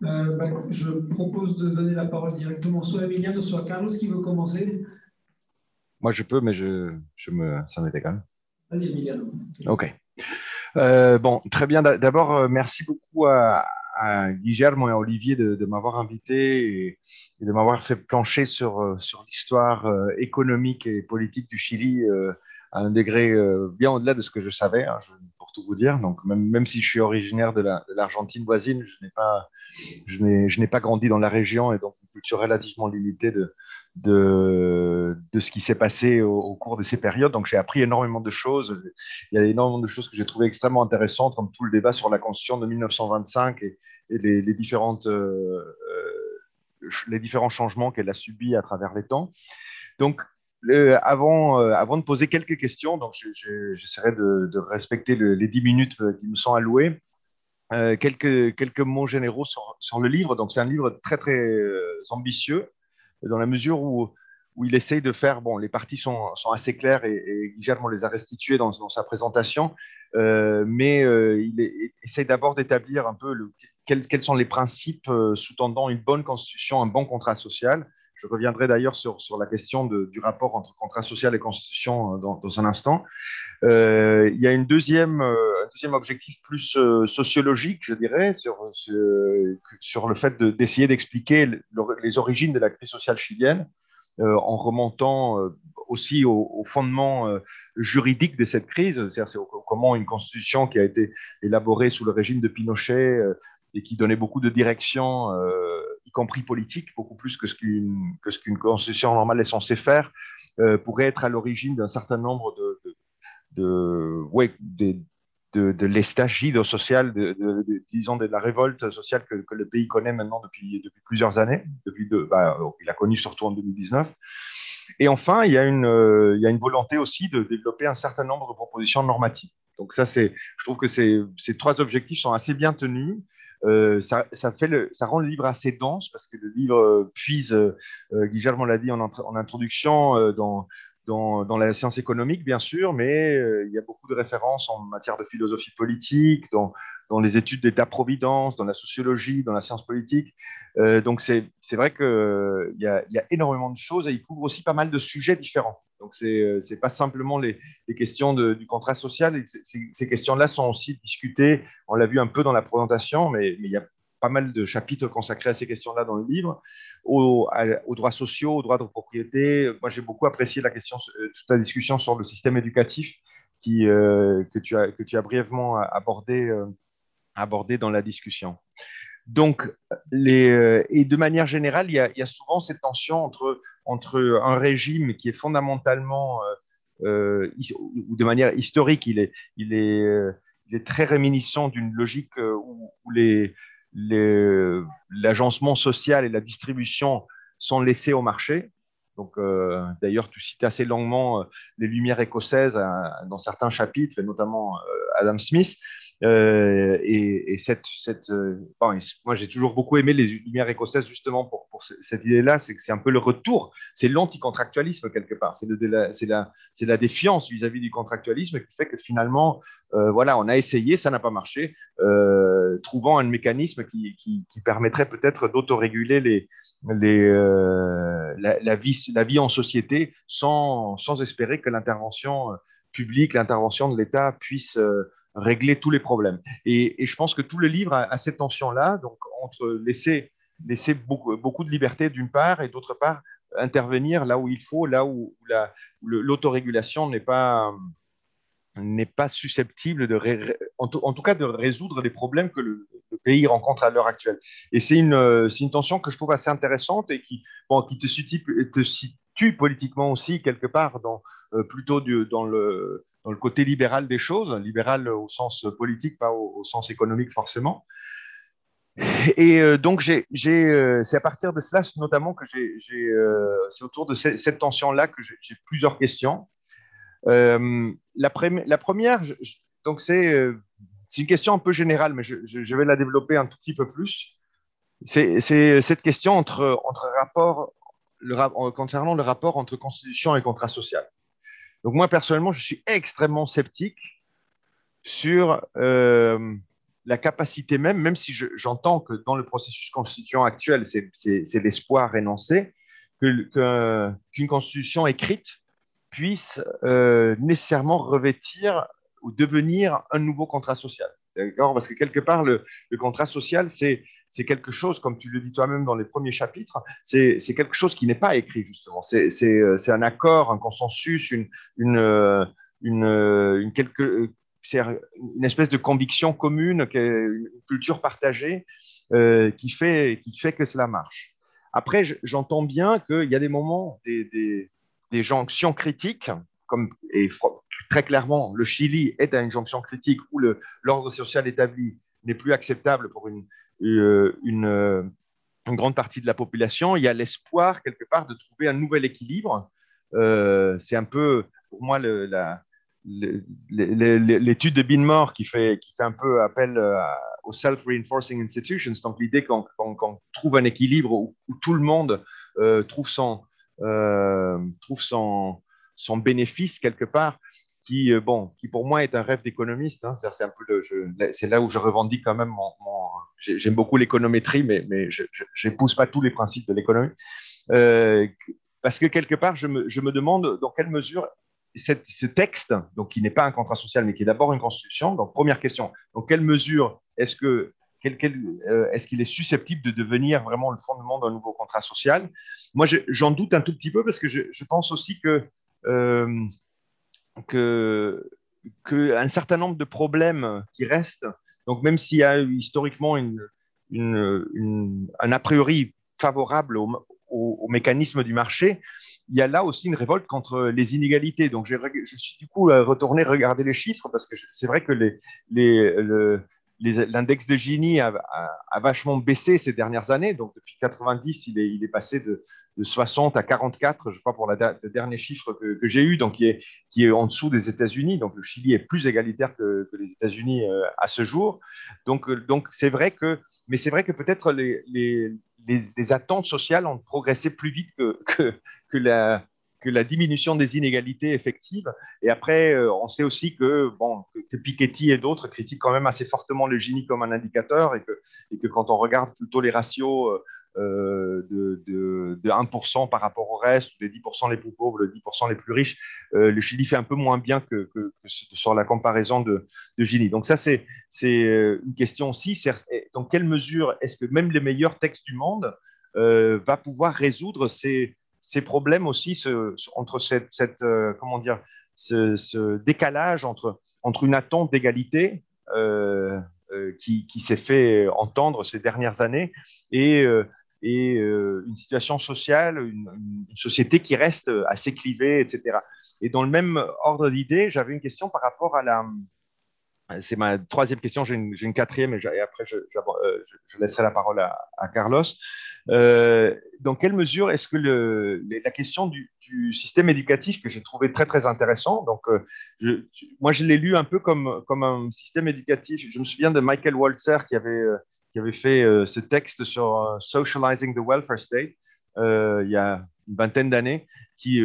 Euh, bah, je propose de donner la parole directement soit à Emiliano, soit à Carlos qui veut commencer.
Moi, je peux, mais je, je me, ça m'est égal.
Allez, Emiliano.
OK. Euh, bon, très bien. D'abord, euh, merci beaucoup à, à Guillermo et à Olivier de, m'avoir invité et, de m'avoir fait plancher sur, sur l'histoire économique et politique du Chili à un degré bien au-delà de ce que je savais, hein, pour tout vous dire. Donc, même, même si je suis originaire de l'Argentine voisine, je n'ai pas, pas grandi dans la région et donc une culture relativement limitée de, de, de ce qui s'est passé au, cours de ces périodes. Donc, j'ai appris énormément de choses. Il y a énormément de choses que j'ai trouvées extrêmement intéressantes, comme tout le débat sur la Constitution de 1925 et, les, différentes, euh, euh, les différents changements qu'elle a subis à travers les temps. Donc, avant, euh, avant de poser quelques questions, donc j'essaierai de, respecter les 10 minutes qui me sont allouées. quelques, quelques mots généraux sur, le livre. Donc, c'est un livre très, très ambitieux dans la mesure où, il essaye de faire, bon, les parties sont, assez claires et, et, Guillermo les a restituées dans, sa présentation, euh, mais euh, il, essaye d'abord d'établir un peu quels, sont les principes euh, sous-tendant une bonne constitution, un bon contrat social. Je reviendrai d'ailleurs sur, sur, la question du rapport entre contrat social et constitution dans, dans un instant. Euh, il y a une deuxième, un deuxième objectif plus sociologique, je dirais, sur, sur, le fait d'essayer d'expliquer les origines de la crise sociale chilienne euh, en remontant euh, aussi au, fondement euh, juridique de cette crise, c'est-à-dire comment une constitution qui a été élaborée sous le régime de Pinochet et qui donnait beaucoup de direction, compris politique, beaucoup plus que ce qu'une qu'une constitution normale est censée faire, pourrait être à l'origine d'un certain nombre de, de, de, ouais, de, de l'estagido social, disons de la révolte sociale que, le pays connaît maintenant depuis, depuis plusieurs années. Depuis de, bah, il a connu surtout en 2019. Et enfin, il y, a une, euh, il y a une volonté aussi de développer un certain nombre de propositions normatives. Donc ça, je trouve que ces trois objectifs sont assez bien tenus. Euh, ça, rend le livre assez dense parce que le livre puise, euh, Guillermo l'a dit en, introduction, euh, dans, la science économique, bien sûr, mais euh, il y a beaucoup de références en matière de philosophie politique, dans, les études d'état-providence, dans la sociologie, dans la science politique. donc c'est vrai qu'il y, y a énormément de choses et il couvre aussi pas mal de sujets différents. Donc, ce n'est pas simplement les, questions du contrat social. Ces, questions-là sont aussi discutées, on l'a vu un peu dans la présentation, mais, il y a pas mal de chapitres consacrés à ces questions-là dans le livre, aux, droits sociaux, aux droits de propriété. Moi, j'ai beaucoup apprécié la question, euh, toute la discussion sur le système éducatif qui, euh, que, tu as, que tu as brièvement abordé, euh, abordé dans la discussion. Donc, les, et de manière générale, il y, a, souvent cette tension entre, entre un régime qui est fondamentalement, ou de manière historique, il est, il est, très réminiscent d'une logique où, les, l'agencement social et la distribution sont laissés au marché. Donc, euh, d'ailleurs, tu cites assez longuement euh, les Lumières écossaises euh, dans certains chapitres, notamment Adam Smith. Euh, et, cette, cette euh, moi, j'ai toujours beaucoup aimé les Lumières écossaises justement pour, cette idée-là, c'est que c'est un peu le retour, c'est l'anticontractualisme quelque part, c'est la, la, la, défiance vis-à-vis du contractualisme qui fait que finalement, euh, voilà, on a essayé, ça n'a pas marché, trouvant un mécanisme qui, qui, qui permettrait peut-être d'autoréguler les, les, la, la, vie, la vie en société sans, sans espérer que l'intervention publique, l'intervention de l'État puisse régler tous les problèmes. Et, je pense que tout le livre a, cette tension-là, donc entre laisser, laisser beaucoup, beaucoup de liberté d'une part et d'autre part intervenir là où il faut, là où, l'autorégulation n'est pas n'est pas susceptible de, en, tout, cas, de résoudre les problèmes que le, pays rencontre à l'heure actuelle. Et c'est une, une tension que je trouve assez intéressante et qui, bon, qui te, situe, situe politiquement aussi quelque part dans, euh, plutôt dans le dans le côté libéral des choses, libéral au sens politique, pas au, sens économique forcément. Et euh, donc, euh, c'est à partir de cela notamment que j'ai, euh, c'est autour de cette, tension-là que j'ai, plusieurs questions. La, la, première, donc c'est, une question un peu générale, mais je, je, vais la développer un tout petit peu plus. C'est, cette question entre, entre rapport, concernant le rapport entre constitution et contrat social. Donc moi, personnellement, je suis extrêmement sceptique sur euh, la capacité même, même si j'entends que dans le processus constituant actuel, c'est l'espoir énoncé, qu'une constitution écrite puisse euh, nécessairement revêtir ou devenir un nouveau contrat social. D'accord? Parce que quelque part, le, contrat social, c'est quelque chose, comme tu le dis toi-même dans les premiers chapitres, c'est quelque chose qui n'est pas écrit, justement. C'est un accord, un consensus, une, une, une, une, quelque, une espèce de conviction commune, une culture partagée euh, qui, fait, qui fait que cela marche. Après, j'entends bien qu'il y a des moments, des, des jonctions critiques et très clairement, le Chili est à une jonction critique où l'ordre social établi n'est plus acceptable pour une, euh, euh, une, grande partie de la population. Il y a l'espoir, quelque part, de trouver un nouvel équilibre. Euh, c'est un peu, pour moi, l'étude de Binmore qui fait, qui fait un peu appel aux self-reinforcing institutions, donc l'idée qu'on trouve un équilibre où, tout le monde trouve son, trouve son, son bénéfice quelque part, qui, euh, bon, qui pour moi est un rêve d'économiste. Hein. C'est un peu c'est là où je revendique quand même mon. J'aime beaucoup l'économétrie, mais, mais je n'épouse pas tous les principes de l'économie. Euh, parce que quelque part, je me, je me, demande dans quelle mesure ce texte, donc qui n'est pas un contrat social, mais qui est d'abord une constitution. Donc, première question, dans quelle mesure est-ce que euh, est-ce qu'il est susceptible de devenir vraiment le fondement d'un nouveau contrat social? Moi, j'en doute un tout petit peu parce que je pense aussi que euh, certain nombre de problèmes qui restent, donc même s'il y a eu historiquement un a priori favorable au, au, mécanisme du marché, il y a là aussi une révolte contre les inégalités. Donc je, suis du coup retourné regarder les chiffres parce que c'est vrai que l'index de Gini a, vachement baissé ces dernières années. Donc depuis 90, il est, il est passé de, de 60 à 44, je crois, pour la le dernier chiffre que, j'ai eu, donc qui est, qui est en dessous des États-Unis. Donc le Chili est plus égalitaire que, les États-Unis euh, à ce jour. Donc euh, donc c'est vrai que, mais c'est vrai que peut-être les, les, les, attentes sociales ont progressé plus vite que, que, que la que la diminution des inégalités effectives. Et après, euh, on sait aussi que, bon, que, Piketty et d'autres critiquent quand même assez fortement le Gini comme un indicateur et que, et que quand on regarde plutôt les ratios de, de, 1% par rapport au reste, les 10% les plus pauvres, les 10% les plus riches, le Chili fait un peu moins bien que, sur la comparaison de, Gini. Donc ça, c'est une question aussi. Dans quelle mesure est-ce que même les meilleurs textes du monde va pouvoir résoudre ces, problèmes aussi entre cette, comment dire, ce, décalage entre, une attente d'égalité euh, euh, qui, s'est fait entendre ces dernières années et, euh, et une situation sociale, une, société qui reste assez clivée, etc. Et dans le même ordre d'idée, j'avais une question par rapport à la, c'est ma troisième question, j'ai une, quatrième et, après je, laisserai la parole à, Carlos. Euh, dans quelle mesure est-ce que la question du, système éducatif que j'ai trouvé très très intéressant, donc euh, moi je l'ai lu un peu comme, comme un système éducatif, je me souviens de Michael Walzer qui avait, euh, qui avait fait euh, ce texte sur Socializing the Welfare State il y a une vingtaine d'années, qui,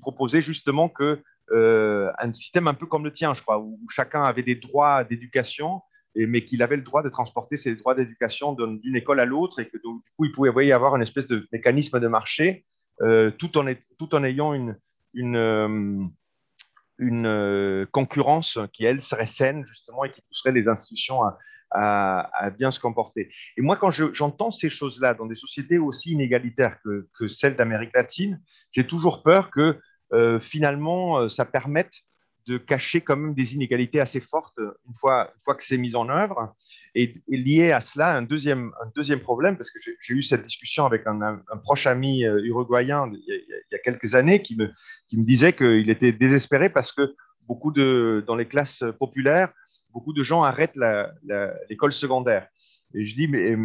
proposait justement que euh, un système un peu comme le tien, je crois, où chacun avait des droits d'éducation, mais qu'il avait le droit de transporter ses droits d'éducation d'une école à l'autre et que du coup, il pouvait y avoir une espèce de mécanisme de marché euh, tout, en, tout en ayant une, une, euh, euh, concurrence qui, elle, serait saine, justement, et qui pousserait les institutions à, à, bien se comporter. Et moi, quand j'entends ces choses-là dans des sociétés aussi inégalitaires que, celles d'Amérique latine, j'ai toujours peur que euh, finalement, euh, ça permette de cacher quand même des inégalités assez fortes une fois, une fois que c'est mis en œuvre. Et, lié à cela, un deuxième, un deuxième problème, parce que j'ai eu cette discussion avec un, proche ami euh, uruguayen il y, a, il y, a, quelques années qui me, qui me disait qu'il était désespéré parce que beaucoup de, dans les classes populaires, beaucoup de gens arrêtent l'école secondaire. Et je dis, euh,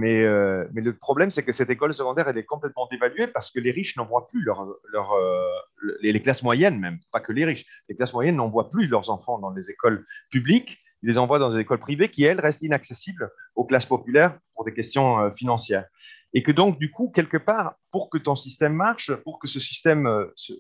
mais le problème, c'est que cette école secondaire, elle est complètement dévaluée parce que les riches n'envoient plus leur, leur euh, les, classes moyennes même, pas que les riches, les classes moyennes n'envoient plus leurs enfants dans les écoles publiques, ils les envoient dans des écoles privées qui, elles, restent inaccessibles aux classes populaires pour des questions euh, financières. Et que donc, du coup, quelque part, pour que ton système marche, pour que ce système, euh, ce,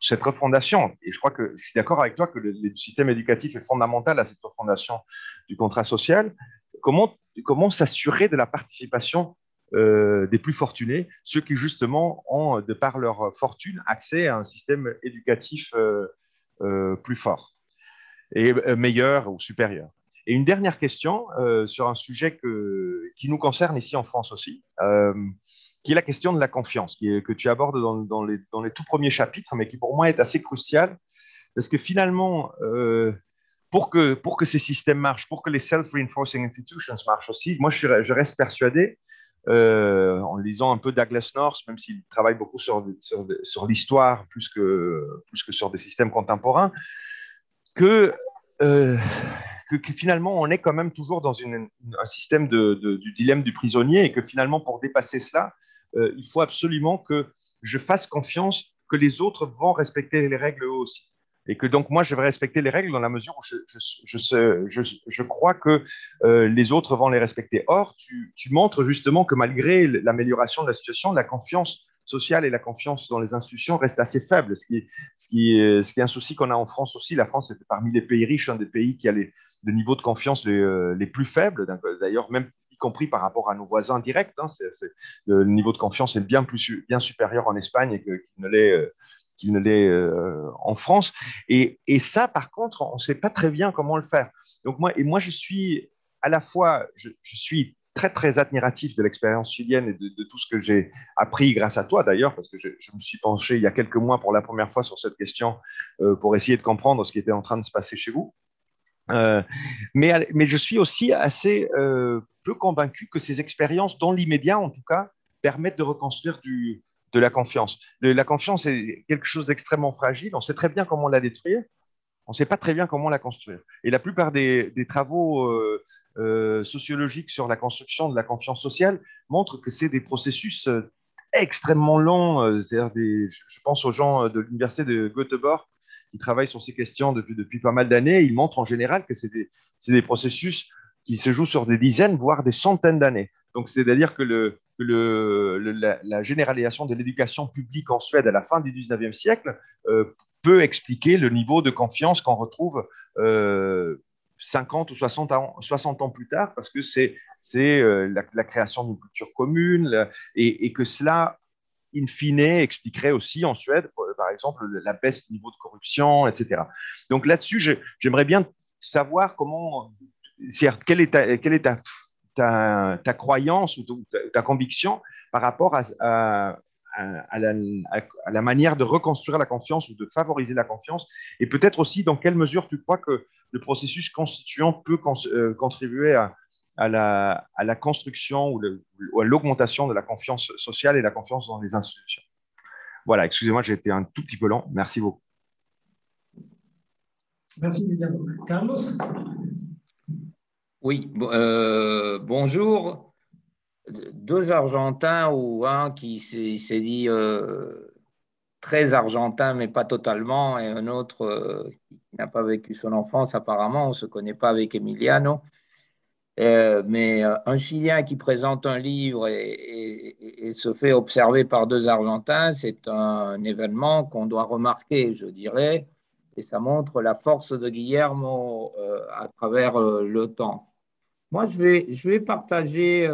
cette refondation, et je crois que je suis d'accord avec toi que le, système éducatif est fondamental à cette refondation du contrat social, comment comment s'assurer de la participation euh, des plus fortunés, ceux qui justement ont, de par leur fortune, accès à un système éducatif euh, plus fort et meilleur ou supérieur. Et une dernière question sur un sujet qui nous concerne ici en France aussi, qui est la question de la confiance, que tu abordes dans, les, dans, tout premiers chapitres, mais qui pour moi est assez crucial, parce que finalement, pour que, pour que ces systèmes marchent, pour que les self-reinforcing institutions marchent aussi, moi, je, reste persuadé, euh, en lisant un peu Douglas North, même s'il travaille beaucoup sur, l'histoire plus que, sur des systèmes contemporains, que, euh, que, finalement, on est quand même toujours dans un système du dilemme du prisonnier et que finalement, pour dépasser cela, euh, il faut absolument que je fasse confiance que les autres vont respecter les règles aussi et que donc moi je vais respecter les règles dans la mesure où je, je, je, je crois que euh, les autres vont les respecter. Or, tu, tu montres justement que malgré l'amélioration de la situation, la confiance sociale et la confiance dans les institutions reste assez faible, ce qui, ce qui, ce qui est un souci qu'on a en France aussi. La France est parmi les pays riches, un des pays qui a les, les niveaux de confiance les, euh, les plus faibles, d'ailleurs même y compris par rapport à nos voisins directs. Hein, le niveau de confiance est bien, plus, bien supérieur en Espagne qu'il ne l'est euh, qu'il euh, en France. Et, et, ça, par contre, on ne sait pas très bien comment le faire. Donc moi, et moi, je suis à la fois, je, suis très très admiratif de l'expérience chilienne et de, de, tout ce que j'ai appris grâce à toi d'ailleurs, parce que je, me suis penché il y a quelques mois pour la première fois sur cette question pour essayer de comprendre ce qui était en train de se passer chez vous. Euh, mais, mais je suis aussi assez euh, peu convaincu que ces expériences, dans l'immédiat en tout cas, permettent de reconstruire de la confiance. la confiance est quelque chose d'extrêmement fragile. On sait très bien comment la détruire. On ne sait pas très bien comment la construire. Et la plupart des, travaux euh, euh, sociologiques sur la construction de la confiance sociale montrent que c'est des processus euh, extrêmement longs. Je, pense aux gens de l'université de Göteborg qui travaillent sur ces questions depuis, depuis pas mal d'années. Ils montrent en général que c'est des, des processus qui se jouent sur des dizaines, voire des centaines d'années. Donc, c'est-à-dire que le, le, la, généralisation de l'éducation publique en Suède à la fin du 19e siècle euh, peut expliquer le niveau de confiance qu'on retrouve euh, 50 ou 60 ans, 60 ans plus tard, parce que c'est euh, la, la, création d'une culture commune et, et, que cela, in fine, expliquerait aussi en Suède, par exemple, la baisse du niveau de corruption, etc. Donc là-dessus, j'aimerais bien savoir comment, quelle est ta, croyance ou ta, conviction par rapport à, la, manière de reconstruire la confiance ou de favoriser la confiance? Et peut-être aussi dans quelle mesure tu crois que le processus constituant peut euh, contribuer à, la, construction ou à l'augmentation de la confiance sociale et la confiance dans les institutions? Voilà, excusez-moi, j'ai été un tout petit peu lent. Merci beaucoup.
Merci, Carlos?
Oui, euh, bonjour deux Argentins ou un qui s'est dit euh, très argentin, mais pas totalement, et un autre euh, qui n'a pas vécu son enfance apparemment, on ne se connaît pas avec Emiliano. Euh, mais un Chilien qui présente un livre et, et se fait observer par deux Argentins, c'est un événement qu'on doit remarquer, je dirais, et ça montre la force de Guillermo à travers le temps. Moi, je vais, je vais partager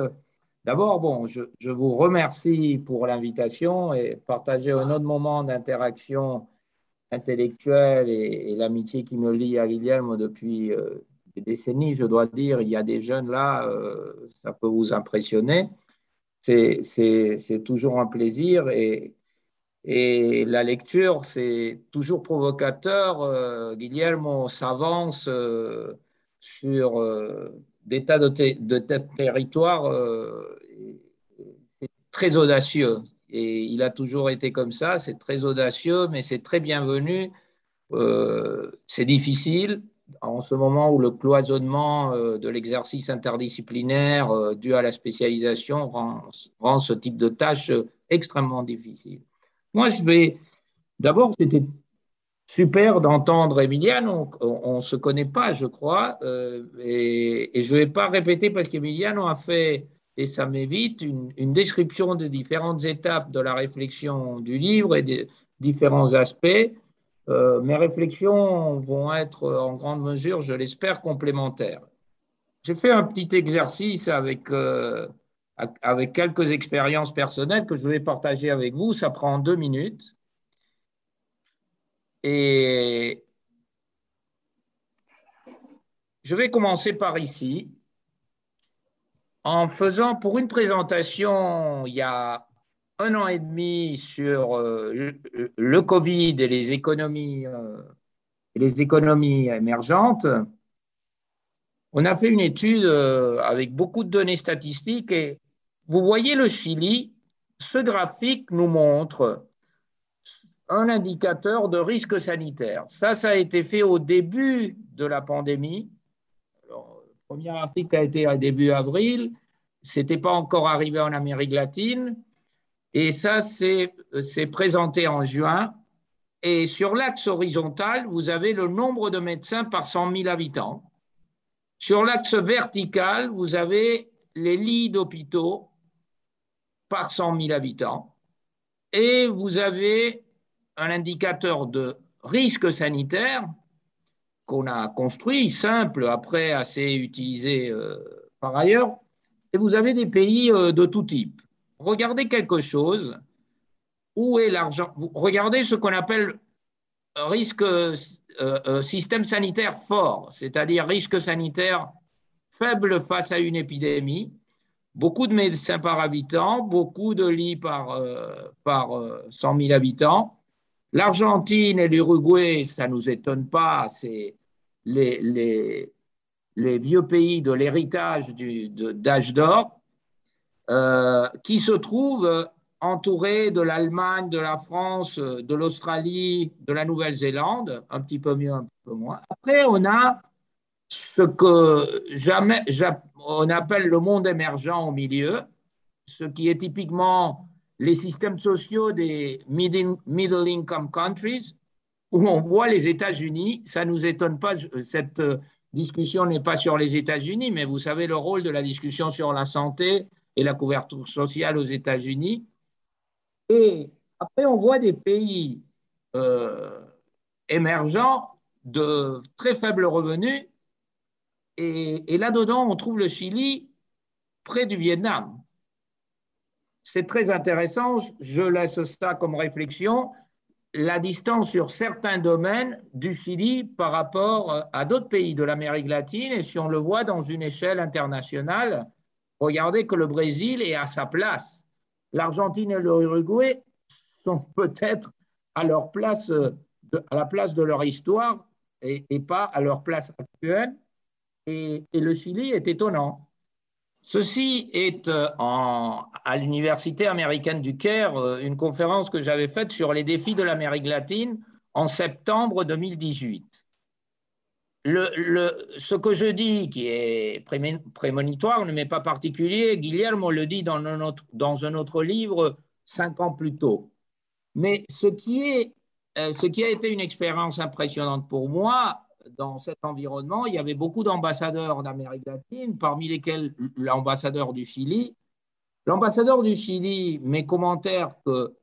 D'abord, bon, je, vous remercie pour l'invitation et partager un autre moment d'interaction intellectuelle et, l'amitié qui me lie à Guillermo depuis euh, des décennies. Je dois dire, il y a des jeunes là, euh, ça peut vous impressionner. C'est toujours un plaisir et, et la lecture, c'est toujours provocateur. Euh, Guillermo s'avance sur des tas de, de, territoires euh, c'est très audacieux. Et il a toujours été comme ça, c'est très audacieux, mais c'est très bienvenu. Euh, c'est difficile en ce moment où le cloisonnement euh, de l'exercice interdisciplinaire dû à la spécialisation rend, ce type de tâche extrêmement difficile. Moi, je vais. D'abord, c'était super d'entendre Emiliano. On ne se connaît pas, je crois, euh, et, je ne vais pas répéter parce qu'Emiliano a fait, et ça m'évite, une, description de différentes étapes de la réflexion du livre et de différents aspects. Euh, mes réflexions vont être en grande mesure, je l'espère, complémentaires. J'ai fait un petit exercice avec, euh, avec quelques expériences personnelles que je vais partager avec vous. Ça prend deux minutes. Et je vais commencer par ici, en faisant pour une présentation il y a un an et demi sur euh, le Covid et les économies, euh, les économies émergentes. On a fait une étude euh, avec beaucoup de données statistiques et vous voyez le Chili, ce graphique nous montre un indicateur de risque sanitaire. Ça, ça a été fait au début de la pandémie. Alors, le premier article a été à début avril. Ce n'était pas encore arrivé en Amérique latine. Et ça, c'est présenté en juin. Et sur l'axe horizontal, vous avez le nombre de médecins par 100 000 habitants. Sur l'axe vertical, vous avez les lits d'hôpitaux par 100 000 habitants. Et vous avez un indicateur de risque sanitaire qu'on a construit, simple, après assez utilisé euh, par ailleurs, et vous avez des pays euh, de tout type. Regardez quelque chose, où est l'argent? Regardez ce qu'on appelle risque euh, système sanitaire fort, c'est-à-dire risque sanitaire faible face à une épidémie, beaucoup de médecins par habitant, beaucoup de lits par, par 100 000 habitants, L'Argentine et l'Uruguay, ça ne nous étonne pas, c'est les, vieux pays de l'héritage d'âge d'or, euh, qui se trouvent entourés de l'Allemagne, de la France, de l'Australie, de la Nouvelle-Zélande, un petit peu mieux, un peu moins. Après, on a ce que jamais, on appelle le monde émergent au milieu, ce qui est typiquement les systèmes sociaux des middle, income countries, où on voit les États-Unis. Ça ne nous étonne pas, cette euh, discussion n'est pas sur les États-Unis, mais vous savez le rôle de la discussion sur la santé et la couverture sociale aux États-Unis. Et après, on voit des pays euh, émergents de très faibles revenus et, là-dedans, on trouve le Chili près du Vietnam. C'est très intéressant, je laisse ça comme réflexion, la distance sur certains domaines du Chili par rapport à d'autres pays de l'Amérique latine, et si on le voit dans une échelle internationale, regardez que le Brésil est à sa place. L'Argentine et l'Uruguay sont peut-être à leur place, à la place de leur histoire et, et pas à leur place actuelle et, le Chili est étonnant. Ceci est euh, à l'Université américaine du Caire, euh, une conférence que j'avais faite sur les défis de l'Amérique latine en septembre 2018. Ce que je dis, qui est prémonitoire, ne m'est pas particulier. Guillermo le dit dans un, autre, livre cinq ans plus tôt. Mais ce qui, est, euh, ce qui a été une expérience impressionnante pour moi, dans cet environnement, il y avait beaucoup d'ambassadeurs en Amérique latine, parmi lesquels l'ambassadeur du Chili. L'ambassadeur du Chili, mes commentaires que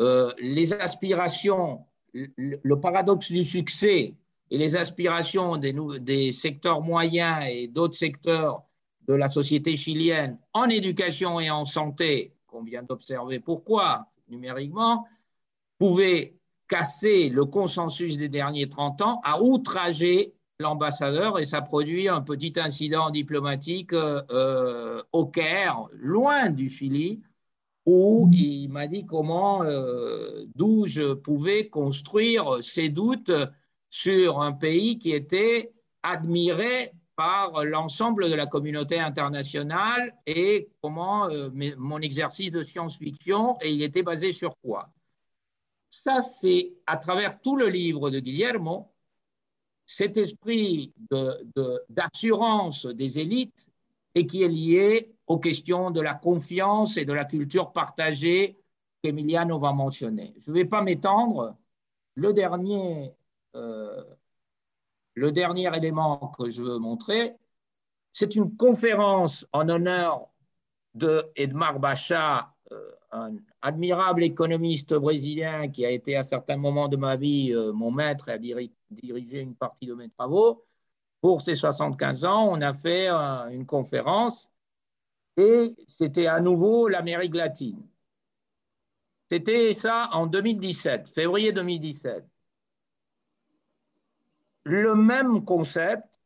euh, les aspirations, le, paradoxe du succès et les aspirations des, secteurs moyens et d'autres secteurs de la société chilienne en éducation et en santé, qu'on vient d'observer pourquoi numériquement, pouvaient casser le consensus des derniers 30 ans, a outragé l'ambassadeur et ça produit un petit incident diplomatique euh, euh, au Caire, loin du Chili, où il m'a dit comment, euh, d'où je pouvais construire ses doutes sur un pays qui était admiré par l'ensemble de la communauté internationale et comment mon exercice de science-fiction, et il était basé sur quoi? Ça, c'est à travers tout le livre de Guillermo, cet esprit d'assurance des élites et qui est lié aux questions de la confiance et de la culture partagée qu'Emiliano va mentionner. Je ne vais pas m'étendre. Le dernier, euh, le dernier élément que je veux montrer, c'est une conférence en honneur de Edmar Bacha, euh, un admirable économiste brésilien qui a été à certains moments de ma vie euh, mon maître et a dirigé une partie de mes travaux. Pour ses 75 ans, on a fait euh, une conférence et c'était à nouveau l'Amérique latine. C'était ça en 2017, février 2017. Le même concept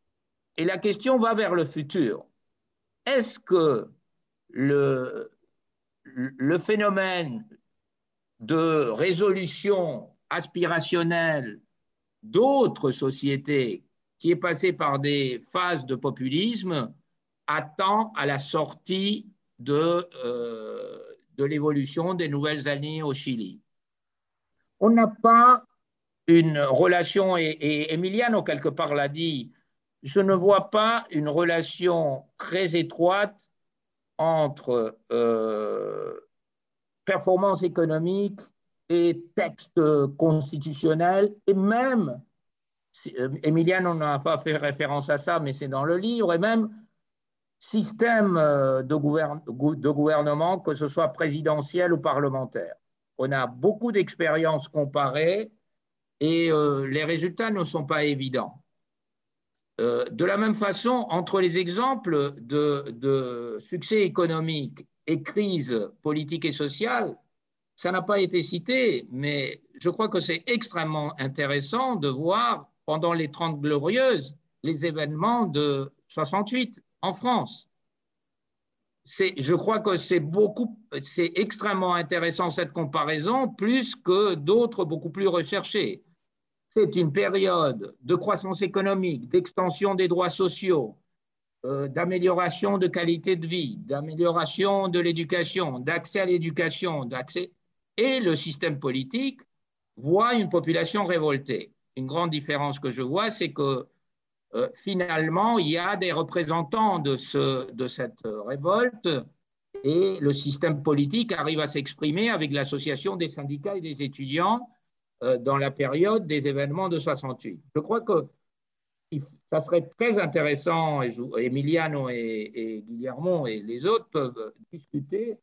et la question va vers le futur. Est-ce que le, phénomène de résolution aspirationnelle d'autres sociétés qui est passé par des phases de populisme attend à la sortie de, euh, de l'évolution des nouvelles années au Chili? On n'a pas une relation, et, Emiliano quelque part l'a dit, je ne vois pas une relation très étroite entre euh, performance économique et texte constitutionnel, et même, euh, Emiliano n'a pas fait référence à ça, mais c'est dans le livre, et même système euh, de, de gouvernement, que ce soit présidentiel ou parlementaire. On a beaucoup d'expériences comparées et les résultats ne sont pas évidents. Euh, de la même façon, entre les exemples de, succès économique et crise politique et sociale, ça n'a pas été cité, mais je crois que c'est extrêmement intéressant de voir pendant les Trente Glorieuses les événements de 68 en France. Je crois que c'est beaucoup, c'est extrêmement intéressant cette comparaison, plus que d'autres beaucoup plus recherchées c'est une période de croissance économique, d'extension des droits sociaux, euh, d'amélioration de qualité de vie, d'amélioration de l'éducation, d'accès à l'éducation, d'accès et le système politique voit une population révoltée. Une grande différence que je vois, c'est que euh, finalement, il y a des représentants de, ce, de cette révolte et le système politique arrive à s'exprimer avec l'association des syndicats et des étudiants dans la période des événements de 68. Je crois que ça serait très intéressant, et Emiliano et, Guillermo et les autres peuvent discuter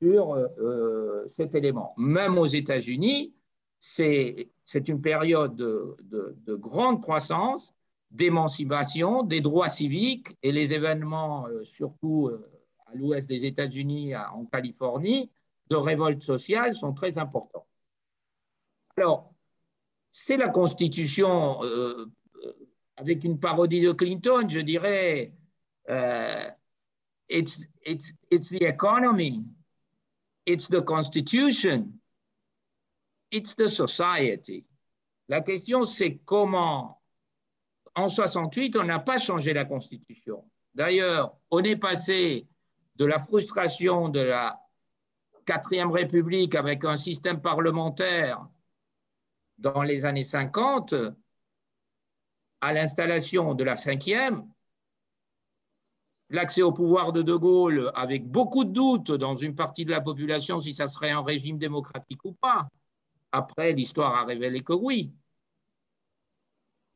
sur euh, cet élément. Même aux États-Unis, c'est une période de, grande croissance d'émancipation, des droits civiques et les événements, euh, surtout euh, à l'ouest des États-Unis, en Californie, de révolte sociale sont très importants. Alors, c'est la Constitution, euh, avec une parodie de Clinton, je dirais, it's, it's, it's the economy, it's the Constitution, it's the society. La question, c'est comment en 68, on n'a pas changé la Constitution. D'ailleurs, on est passé de la frustration de la quatrième République avec un système parlementaire dans les années 50 à l'installation de la cinquième, l'accès au pouvoir de De Gaulle avec beaucoup de doutes dans une partie de la population si ça serait un régime démocratique ou pas. Après, l'histoire a révélé que oui.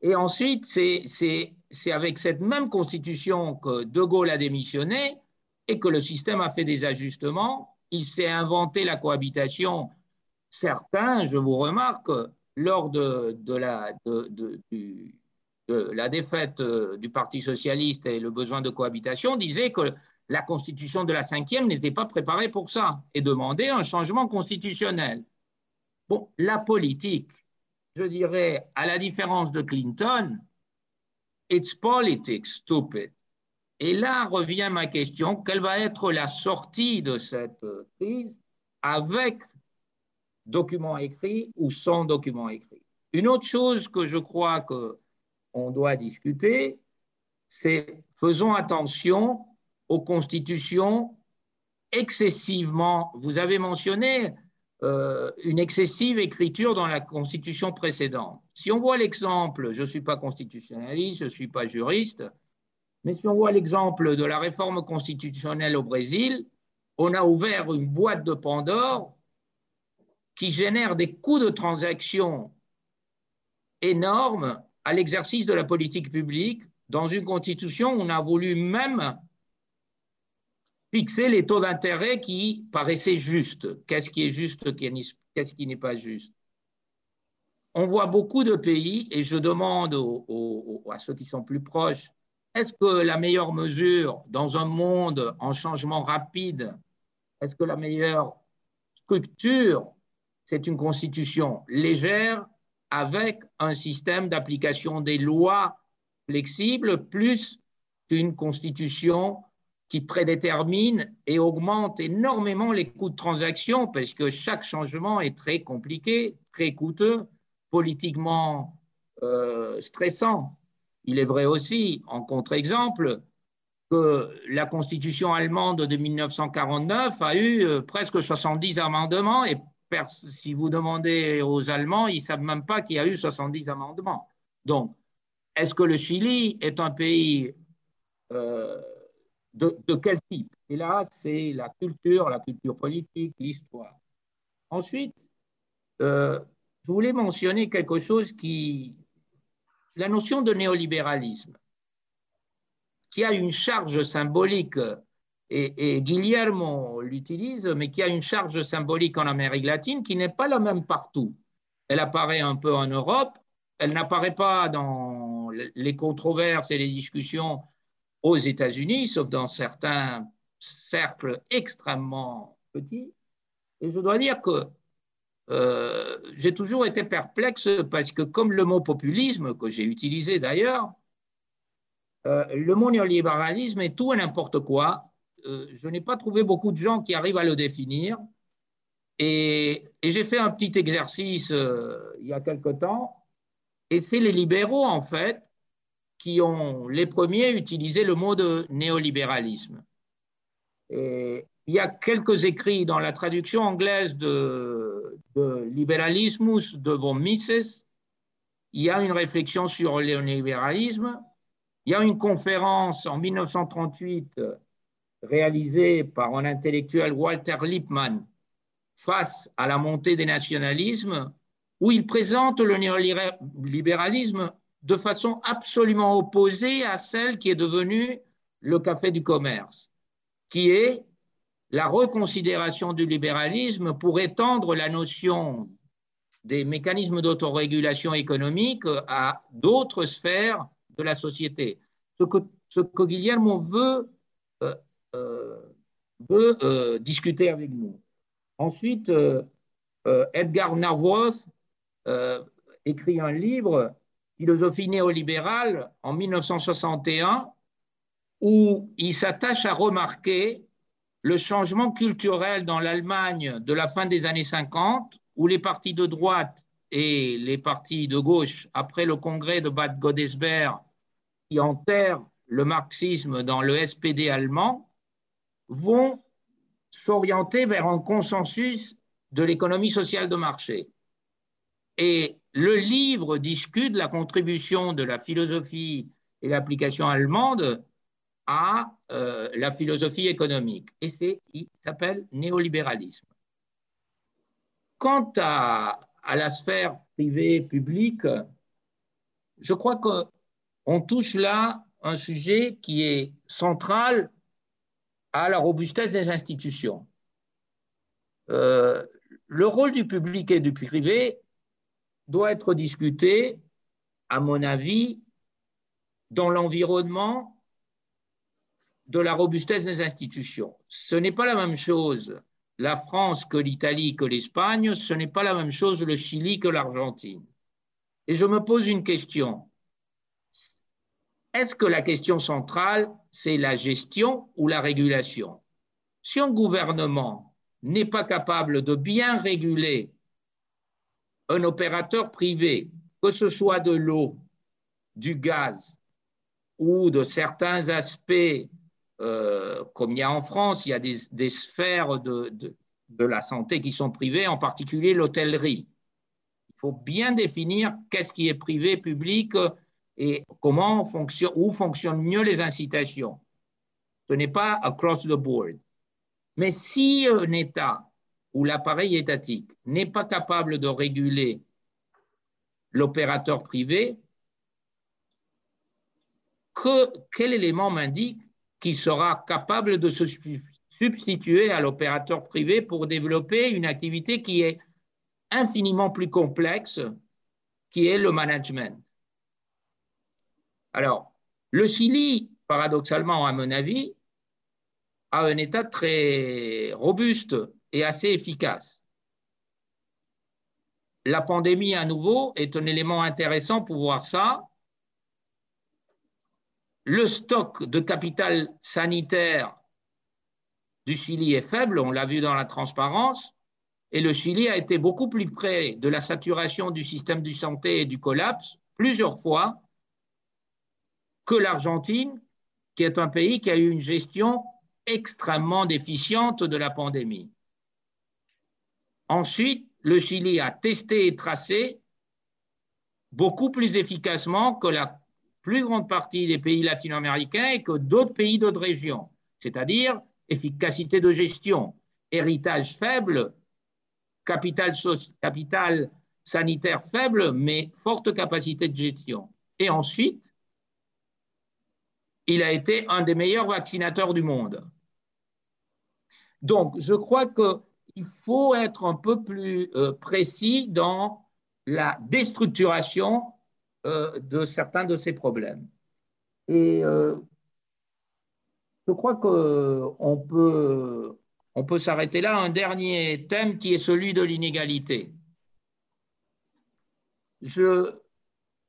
Et ensuite, c'est avec cette même constitution que De Gaulle a démissionné et que le système a fait des ajustements. Il s'est inventé la cohabitation. Certains, je vous remarque, lors de, la, la défaite euh, du Parti socialiste et le besoin de cohabitation, disaient que la constitution de la cinquième n'était pas préparée pour ça et demandaient un changement constitutionnel. Bon, la politique, je dirais, à la différence de Clinton, it's politics, stupid. Et là revient ma question, quelle va être la sortie de cette crise avec document écrit ou sans document écrit Une autre chose que je crois qu'on doit discuter, c'est faisons attention aux constitutions excessivement, vous avez mentionné euh, une excessive écriture dans la constitution précédente. Si on voit l'exemple, je ne suis pas constitutionnaliste, je ne suis pas juriste, mais si on voit l'exemple de la réforme constitutionnelle au Brésil, on a ouvert une boîte de Pandore qui génère des coûts de transaction énormes à l'exercice de la politique publique. Dans une constitution où on a voulu même fixer les taux d'intérêt qui paraissaient justes. Qu'est-ce qui est juste, qu'est-ce qui n'est pas juste? On voit beaucoup de pays, et je demande à ceux qui sont plus proches, est-ce que la meilleure mesure dans un monde en changement rapide, est-ce que la meilleure structure, c'est une constitution légère avec un système d'application des lois flexible plus qu'une constitution qui prédétermine et augmente énormément les coûts de transaction parce que chaque changement est très compliqué, très coûteux, politiquement euh, stressant. Il est vrai aussi, en contre-exemple, que la constitution allemande de 1949 a eu euh, presque 70 amendements et si vous demandez aux Allemands, ils ne savent même pas qu'il y a eu 70 amendements. Donc, est-ce que le Chili est un pays euh, de, quel type? Et là, c'est la culture, la culture politique, l'histoire. Ensuite, euh, je voulais mentionner quelque chose qui, la notion de néolibéralisme, qui a une charge symbolique, et, Guillermo l'utilise, mais qui a une charge symbolique en Amérique latine qui n'est pas la même partout. Elle apparaît un peu en Europe, elle n'apparaît pas dans les controverses et les discussions aux États-Unis, sauf dans certains cercles extrêmement petits. Et je dois dire que euh, j'ai toujours été perplexe parce que comme le mot populisme, que j'ai utilisé d'ailleurs, euh, le mot néolibéralisme est tout et n'importe quoi. Euh, je n'ai pas trouvé beaucoup de gens qui arrivent à le définir. Et, j'ai fait un petit exercice il y a quelque temps, et c'est les libéraux, en fait, qui ont les premiers utilisé le mot de néolibéralisme. Il y a quelques écrits dans la traduction anglaise de, de Liberalismus de von Mises. Il y a une réflexion sur le néolibéralisme. Il y a une conférence en 1938 réalisée par un intellectuel Walter Lippmann face à la montée des nationalismes, où il présente le néolibéralisme de façon absolument opposée à celle qui est devenue le café du commerce, qui est la reconsidération du libéralisme pour étendre la notion des mécanismes d'autorégulation économique à d'autres sphères de la société. Ce que, ce veut, veut euh, discuter avec nous. Ensuite, Edgar Narvoth écrit un livre, Philosophie néolibérale, en 1961, où il s'attache à remarquer le changement culturel dans l'Allemagne de la fin des années 50, où les partis de droite et les partis de gauche, après le congrès de Bad Godesberg, qui enterrent le marxisme dans le SPD allemand, vont s'orienter vers un consensus de l'économie sociale de marché. Et le livre discute la contribution de la philosophie et l'application allemande à euh, la philosophie économique. Et c'est, il s'appelle néolibéralisme. Quant à, la sphère privée publique, je crois qu'on touche là un sujet qui est central à la robustesse des institutions. Euh, le rôle du public et du privé doit être discuté, à mon avis, dans l'environnement de la robustesse des institutions. Ce n'est pas la même chose la France que l'Italie que l'Espagne, ce n'est pas la même chose le Chili que l'Argentine. Et je me pose une question. Est-ce que la question centrale, c'est la gestion ou la régulation? Si un gouvernement n'est pas capable de bien réguler un opérateur privé, que ce soit de l'eau, du gaz ou de certains aspects euh, comme il y a en France, il y a des, sphères de, de, la santé qui sont privées, en particulier l'hôtellerie. Il faut bien définir qu'est-ce qui est privé, public et comment fonctionne, où fonctionnent mieux les incitations? Ce n'est pas across the board. Mais si un État ou l'appareil étatique n'est pas capable de réguler l'opérateur privé, que, quel élément m'indique qui sera capable de se substituer à l'opérateur privé pour développer une activité qui est infiniment plus complexe, qui est le management? Alors, le Chili, paradoxalement, à mon avis, a un État très robuste et assez efficace. La pandémie, à nouveau, est un élément intéressant pour voir ça, le stock de capital sanitaire du Chili est faible, on l'a vu dans la transparence, et le Chili a été beaucoup plus près de la saturation du système de santé et du collapse plusieurs fois que l'Argentine, qui est un pays qui a eu une gestion extrêmement déficiente de la pandémie. Ensuite, le Chili a testé et tracé beaucoup plus efficacement que la plus grande partie des pays latino-américains et que d'autres pays d'autres régions, c'est-à-dire efficacité de gestion, héritage faible, capital, sanitaire faible, mais forte capacité de gestion. Et ensuite, il a été un des meilleurs vaccinateurs du monde. Donc, je crois qu'il faut être un peu plus euh, précis dans la déstructuration euh, de certains de ces problèmes. Et euh, je crois qu'on peut, on peut s'arrêter là. Un dernier thème qui est celui de l'inégalité.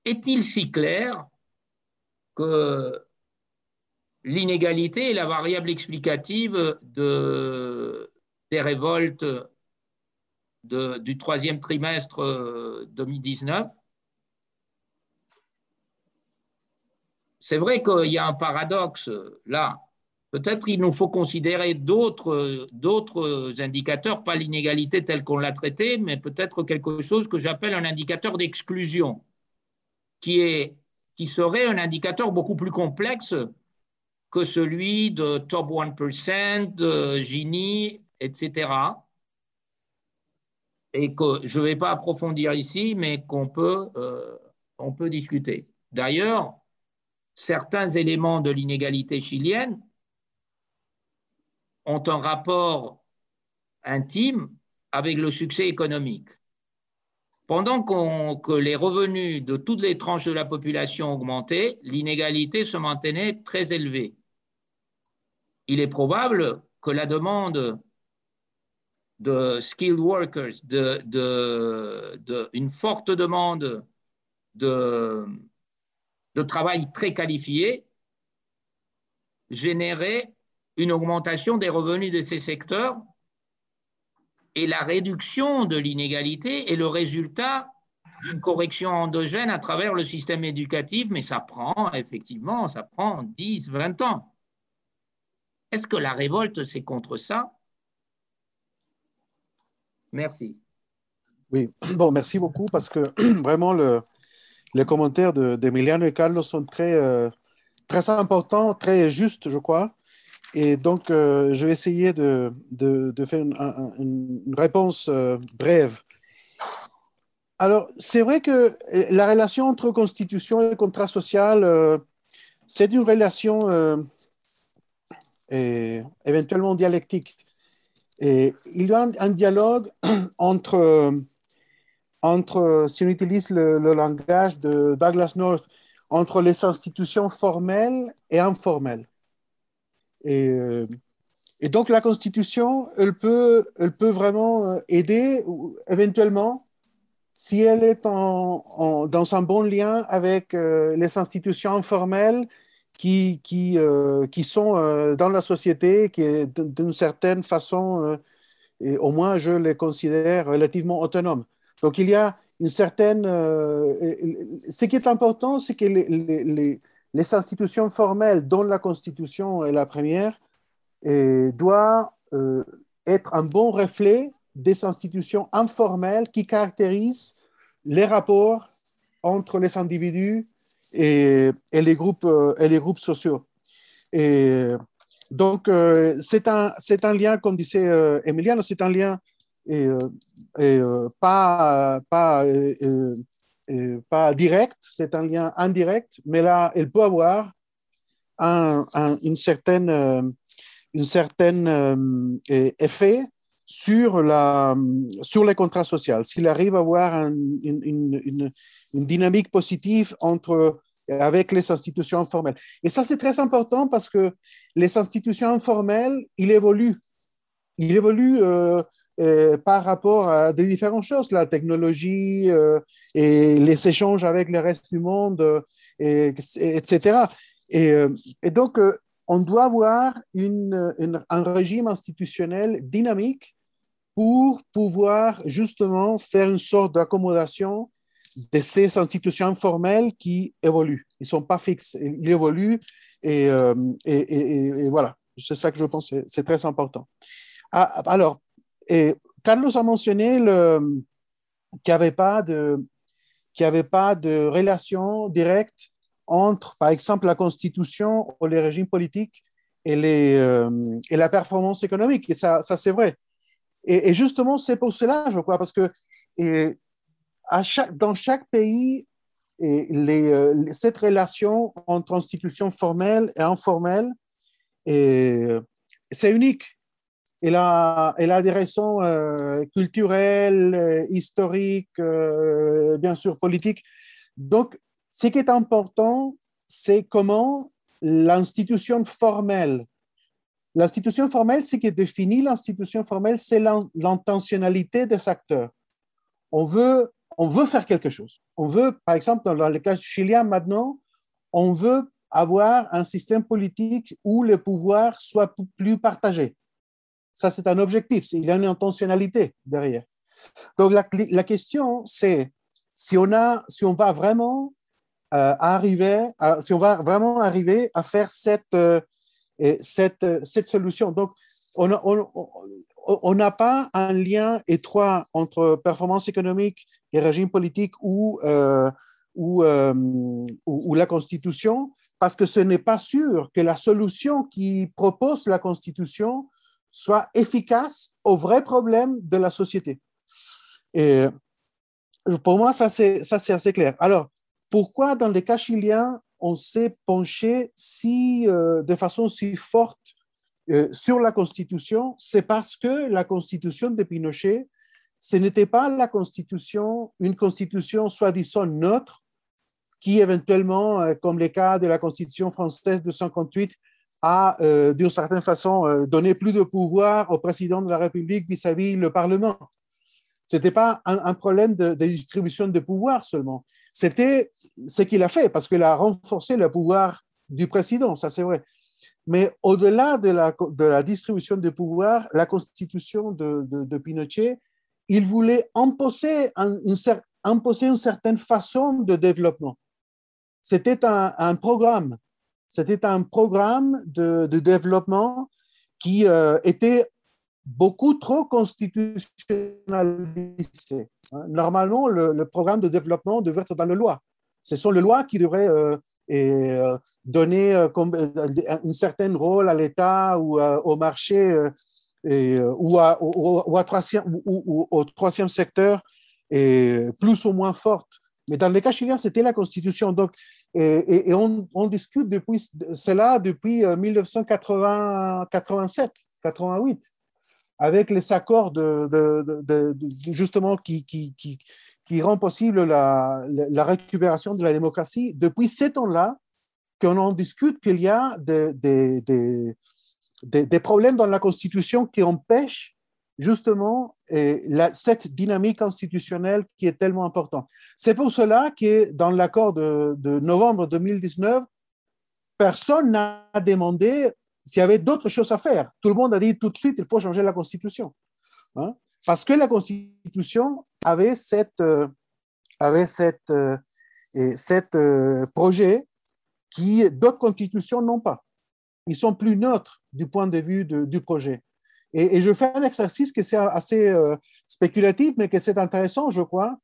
Est-il si clair que l'inégalité est la variable explicative de, des révoltes du troisième trimestre 2019 c'est vrai qu'il y a un paradoxe là. Peut-être il nous faut considérer d'autres indicateurs, pas l'inégalité telle qu'on l'a traitée, mais peut-être quelque chose que j'appelle un indicateur d'exclusion, qui serait un indicateur beaucoup plus complexe que celui de top 1%, de Gini, etc. Et que je ne vais pas approfondir ici, mais qu'on peut, euh, peut discuter. D'ailleurs, certains éléments de l'inégalité chilienne ont un rapport intime avec le succès économique. pendant que les revenus de toutes les tranches de la population augmentaient, l'inégalité se maintenait très élevée. Il est probable que la demande de skilled workers, de, une forte demande de, de travail très qualifié, générait une augmentation des revenus de ces secteurs et la réduction de l'inégalité est le résultat d'une correction endogène à travers le système éducatif, mais ça prend effectivement, ça prend 10, 20 ans. Est-ce que la révolte, c'est contre ça? Merci.
Oui, bon, merci beaucoup parce que vraiment le, les commentaires d'Emiliano et Carlos sont très, euh, très importants, très justes, je crois. Et donc, euh, je vais essayer de, de, faire une, réponse euh, brève. Alors, c'est vrai que la relation entre constitution et contrat social, c'est une relation éventuellement dialectique. Et il y a un, dialogue entre, entre, si on utilise le, langage de Douglas North, entre les institutions formelles et informelles. Et, et, donc la Constitution, elle peut, elle peut vraiment aider, éventuellement, si elle est en, dans un bon lien avec euh, les institutions informelles qui, qui, euh, qui sont euh, dans la société, qui d'une certaine façon, euh, et au moins je les considère relativement autonomes. Donc il y a une certaine... ce qui est important, c'est que les, les, les, institutions formelles, dont la Constitution est la première, doivent être un bon reflet des institutions informelles qui caractérisent les rapports entre les individus et, les, groupes, euh, et les groupes sociaux. Et donc, euh, c'est un, un lien, comme disait euh, Emiliano, c'est un lien et, pas, pas, pas direct, c'est un lien indirect, mais là, elle peut avoir un, une certaine, une certaine effet sur, la, sur les contrats sociaux. S'il arrive à avoir une, une, une, dynamique positive entre avec les institutions informelles. Et ça, c'est très important parce que les institutions informelles, ils évoluent. Ils évoluent euh, euh, par rapport à des différentes choses, la technologie euh, et les échanges avec le reste du monde, etc. Et, et, donc, on doit avoir un régime institutionnel dynamique pour pouvoir justement faire une sorte d'accommodation de ces institutions informelles qui évoluent. Ils ne sont pas fixes, ils évoluent euh, et, et, voilà, c'est ça que je pense, c'est très important. Ah, alors, et Carlos a mentionné qu'il n'y avait, pas de, avait pas de relation directe entre, par exemple, la Constitution ou les régimes politiques et, les, euh, et la performance économique. Et ça, ça c'est vrai. Et, justement, c'est pour cela, je crois, parce que et dans chaque pays, euh, cette relation entre institutions formelles et informelles, c'est unique. Elle a, des raisons euh, culturelles, euh, historiques, bien sûr politiques. Donc, ce qui est important, c'est comment l'institution formelle, l'institution formelle, ce qui définit l'institution formelle, c'est l'intentionnalité des acteurs. On veut on veut faire quelque chose. On veut, par exemple, dans le cas chilien maintenant, on veut avoir un système politique où le pouvoir soit plus partagé. Ça, c'est un objectif. Il y a une intentionnalité derrière. Donc, la, question, c'est si on, si on va vraiment euh, arriver, à, si on va vraiment arriver à faire cette, euh, cette, cette solution. Donc, on n'a pas un lien étroit entre performance économique et régime politique ou, euh, euh, ou, la Constitution, parce que ce n'est pas sûr que la solution qui propose la Constitution soit efficace aux vrais problèmes de la société. Et pour moi, ça c'est assez clair. Alors, pourquoi dans les cas chiliens, on s'est penché si, euh, de façon si forte sur la Constitution? C'est parce que la Constitution de Pinochet ce n'était pas la constitution, une constitution soi-disant neutre, qui éventuellement, euh, comme les cas de la constitution française de 58, a euh, d'une certaine façon euh, donné plus de pouvoir au président de la République vis-à-vis le Parlement. Ce n'était pas un, problème de, distribution de pouvoir seulement. C'était ce qu'il a fait, parce qu'il a renforcé le pouvoir du président, ça c'est vrai. Mais au-delà de la, distribution de pouvoir, la constitution de, de, Pinochet, il voulait imposer, une, une certaine façon de développement. C'était un, programme. C'était un programme de, développement qui euh, était beaucoup trop constitutionnalisé. Normalement, le, programme de développement devrait être dans la loi. Ce sont les lois qui devraient euh, euh, donner euh, un certain rôle à l'État ou au marché ou, au, troisième, secteur, et plus ou moins forte. Mais dans le cas chilien, c'était la Constitution. Donc, et, on, discute depuis cela depuis 1987, 88 avec les accords de, justement qui, qui, rend possible la, récupération de la démocratie, depuis ces temps-là, qu'on en discute qu'il y a des, problèmes dans la Constitution qui empêchent justement la, cette dynamique constitutionnelle qui est tellement importante. C'est pour cela que dans l'accord de, novembre 2019, personne n'a demandé s'il y avait d'autres choses à faire. Tout le monde a dit tout de suite, il faut changer la Constitution. Hein. Parce que la Constitution avait cette, euh, avait euh, cette euh, projet qui d'autres constitutions n'ont pas. Ils sont plus neutres du point de vue du projet. Et, je fais un exercice qui est assez spéculatif, mais que c'est intéressant, je crois.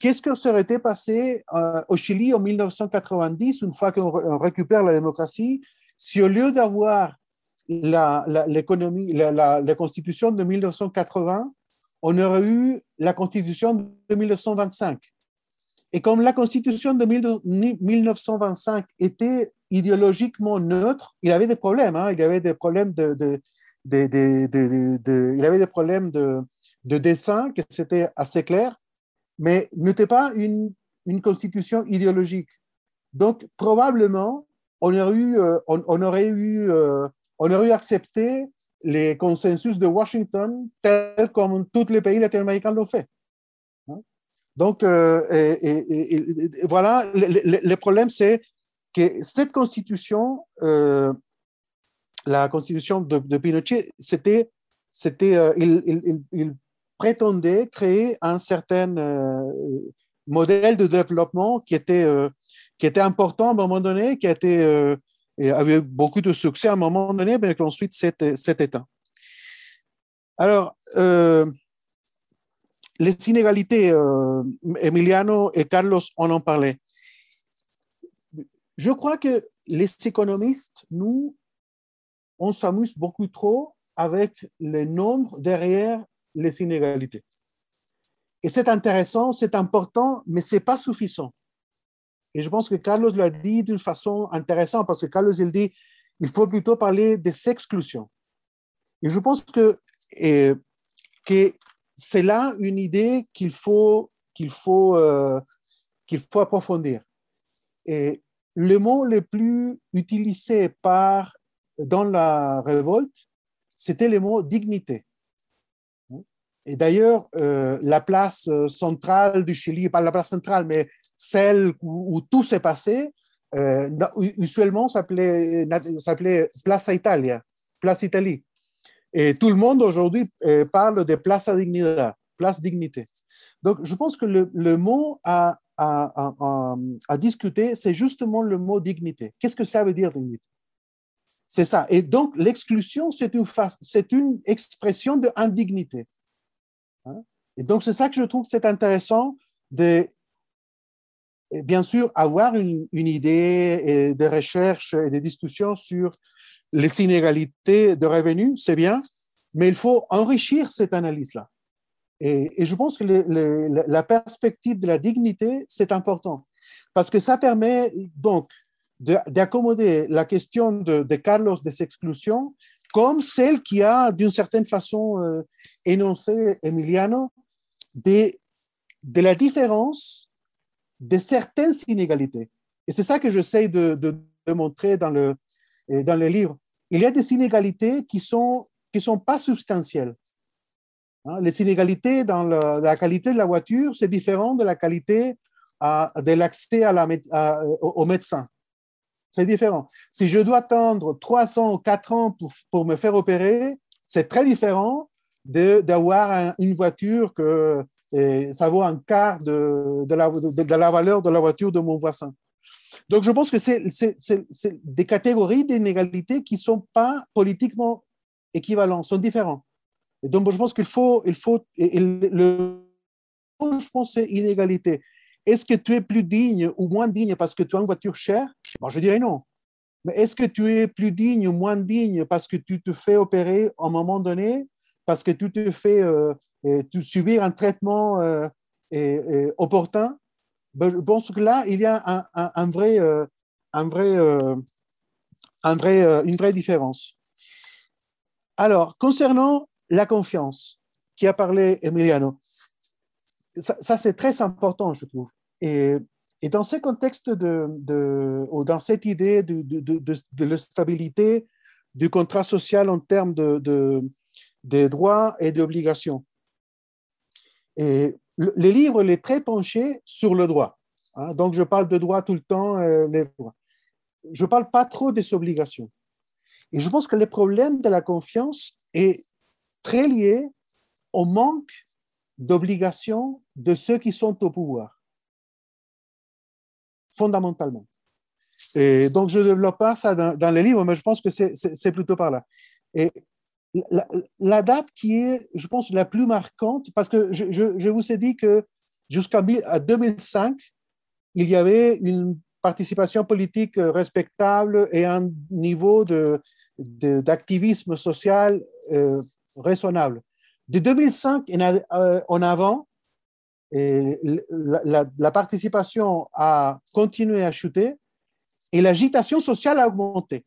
Qu'est-ce que serait été passé au Chili en 1990, une fois qu'on récupère la démocratie, si au lieu d'avoir l'économie, la, constitution de 1980, on aurait eu la constitution de 1925. Et comme la constitution de 1925 était idéologiquement neutre, il avait des problèmes. Hein, il avait des problèmes de, il avait des problèmes de, de dessin, que c'était assez clair, mais n'était pas une, constitution idéologique. Donc, probablement, on aurait eu, euh, on, aurait eu euh, on aurait accepté les consensus de Washington tels comme tous les pays latino-américains l'ont fait. Donc, voilà, le, problème, c'est cette constitution, euh, la constitution de, Pinochet, c'était, c'était, euh, il, prétendait créer un certain modèle de développement qui était, qui était important à un moment donné, qui avait beaucoup de succès à un moment donné, mais qu'ensuite c'est éteint. Alors, euh, les inégalités, euh, Emiliano et Carlos en ont parlé. Je crois que les économistes, nous, on s'amuse beaucoup trop avec le nombre derrière les inégalités. Et c'est intéressant, c'est important, mais ce n'est pas suffisant. Et je pense que Carlos l'a dit d'une façon intéressante parce que Carlos, il dit, il faut plutôt parler des exclusions. Et je pense que, que c'est là une idée qu'il faut, qu'il faut, euh, qu'il faut approfondir. Et le mot le plus utilisé par, dans la révolte, c'était le mot dignité. Et d'ailleurs, euh, la place centrale du Chili, pas la place centrale, mais celle où, tout s'est passé, euh, usuellement s'appelait Plaza Italia, Place Italie. Et tout le monde aujourd'hui euh, parle de Place Dignidad, Place Dignité. Donc, je pense que le, le mot à, à, discuter, c'est justement le mot dignité. Qu'est-ce que ça veut dire dignité? C'est ça. Et donc, l'exclusion, c'est une, c'est une expression d'indignité. Hein? Et donc, c'est ça que je trouve c'est intéressant de bien sûr, avoir une, idée de recherche et de discussion sur les inégalités de revenus, c'est bien, mais il faut enrichir cette analyse-là. Et, je pense que la perspective de la dignité, c'est important, parce que ça permet donc d'accommoder la question de, Carlos des exclusions comme celle qui a, d'une certaine façon, euh, énoncé Emiliano, de, de la différence de certaines inégalités. Et c'est ça que j'essaie de, de, de, montrer dans le, dans le livre. Il y a des inégalités qui ne sont, qui sont pas substantielles. Hein, les inégalités dans la qualité de la voiture, c'est différent de la qualité à, de l'accès à la, au médecin. C'est différent. Si je dois attendre 300 ou 4 ans pour, pour me faire opérer, c'est très différent d'avoir une voiture que ça vaut un quart de, de, la, de, la, valeur de la voiture de mon voisin. Donc, je pense que c'est des catégories d'inégalités qui ne sont pas politiquement équivalentes, sont différentes. Et donc, je pense qu'il faut, il faut le, je pense, c'est inégalité. Est-ce que tu es plus digne ou moins digne parce que tu as une voiture chère? Bon, Je dirais non. Mais est-ce que tu es plus digne ou moins digne parce que tu te fais opérer à un moment donné, parce que tu te fais euh, subir un traitement euh, opportun? Ben, Je pense que là, il y a un, vrai, un vrai, euh, un vrai, une vraie différence. Alors, concernant la confiance qui a parlé Emiliano, ça, c'est très important, je trouve. Et, dans ce contexte de, ou dans cette idée de, de, de, la stabilité du contrat social en termes de, de, droits et d'obligations. Et le, livre est très penché sur le droit. Hein. donc, je parle de droit tout le temps, euh, les droits. Je ne parle pas trop des obligations. Et je pense que le problème de la confiance est très lié au manque d'obligations de ceux qui sont au pouvoir fondamentalement. Et donc, je ne développe pas ça dans, dans, le livre, mais je pense que c'est plutôt par là. Et la, date qui est, je pense, la plus marquante, parce que je, vous ai dit que jusqu'à 2005, il y avait une participation politique respectable et un niveau d'activisme de, social euh, raisonnable. De 2005 euh, en avant, la, participation a continué à chuter et l'agitation sociale a augmenté.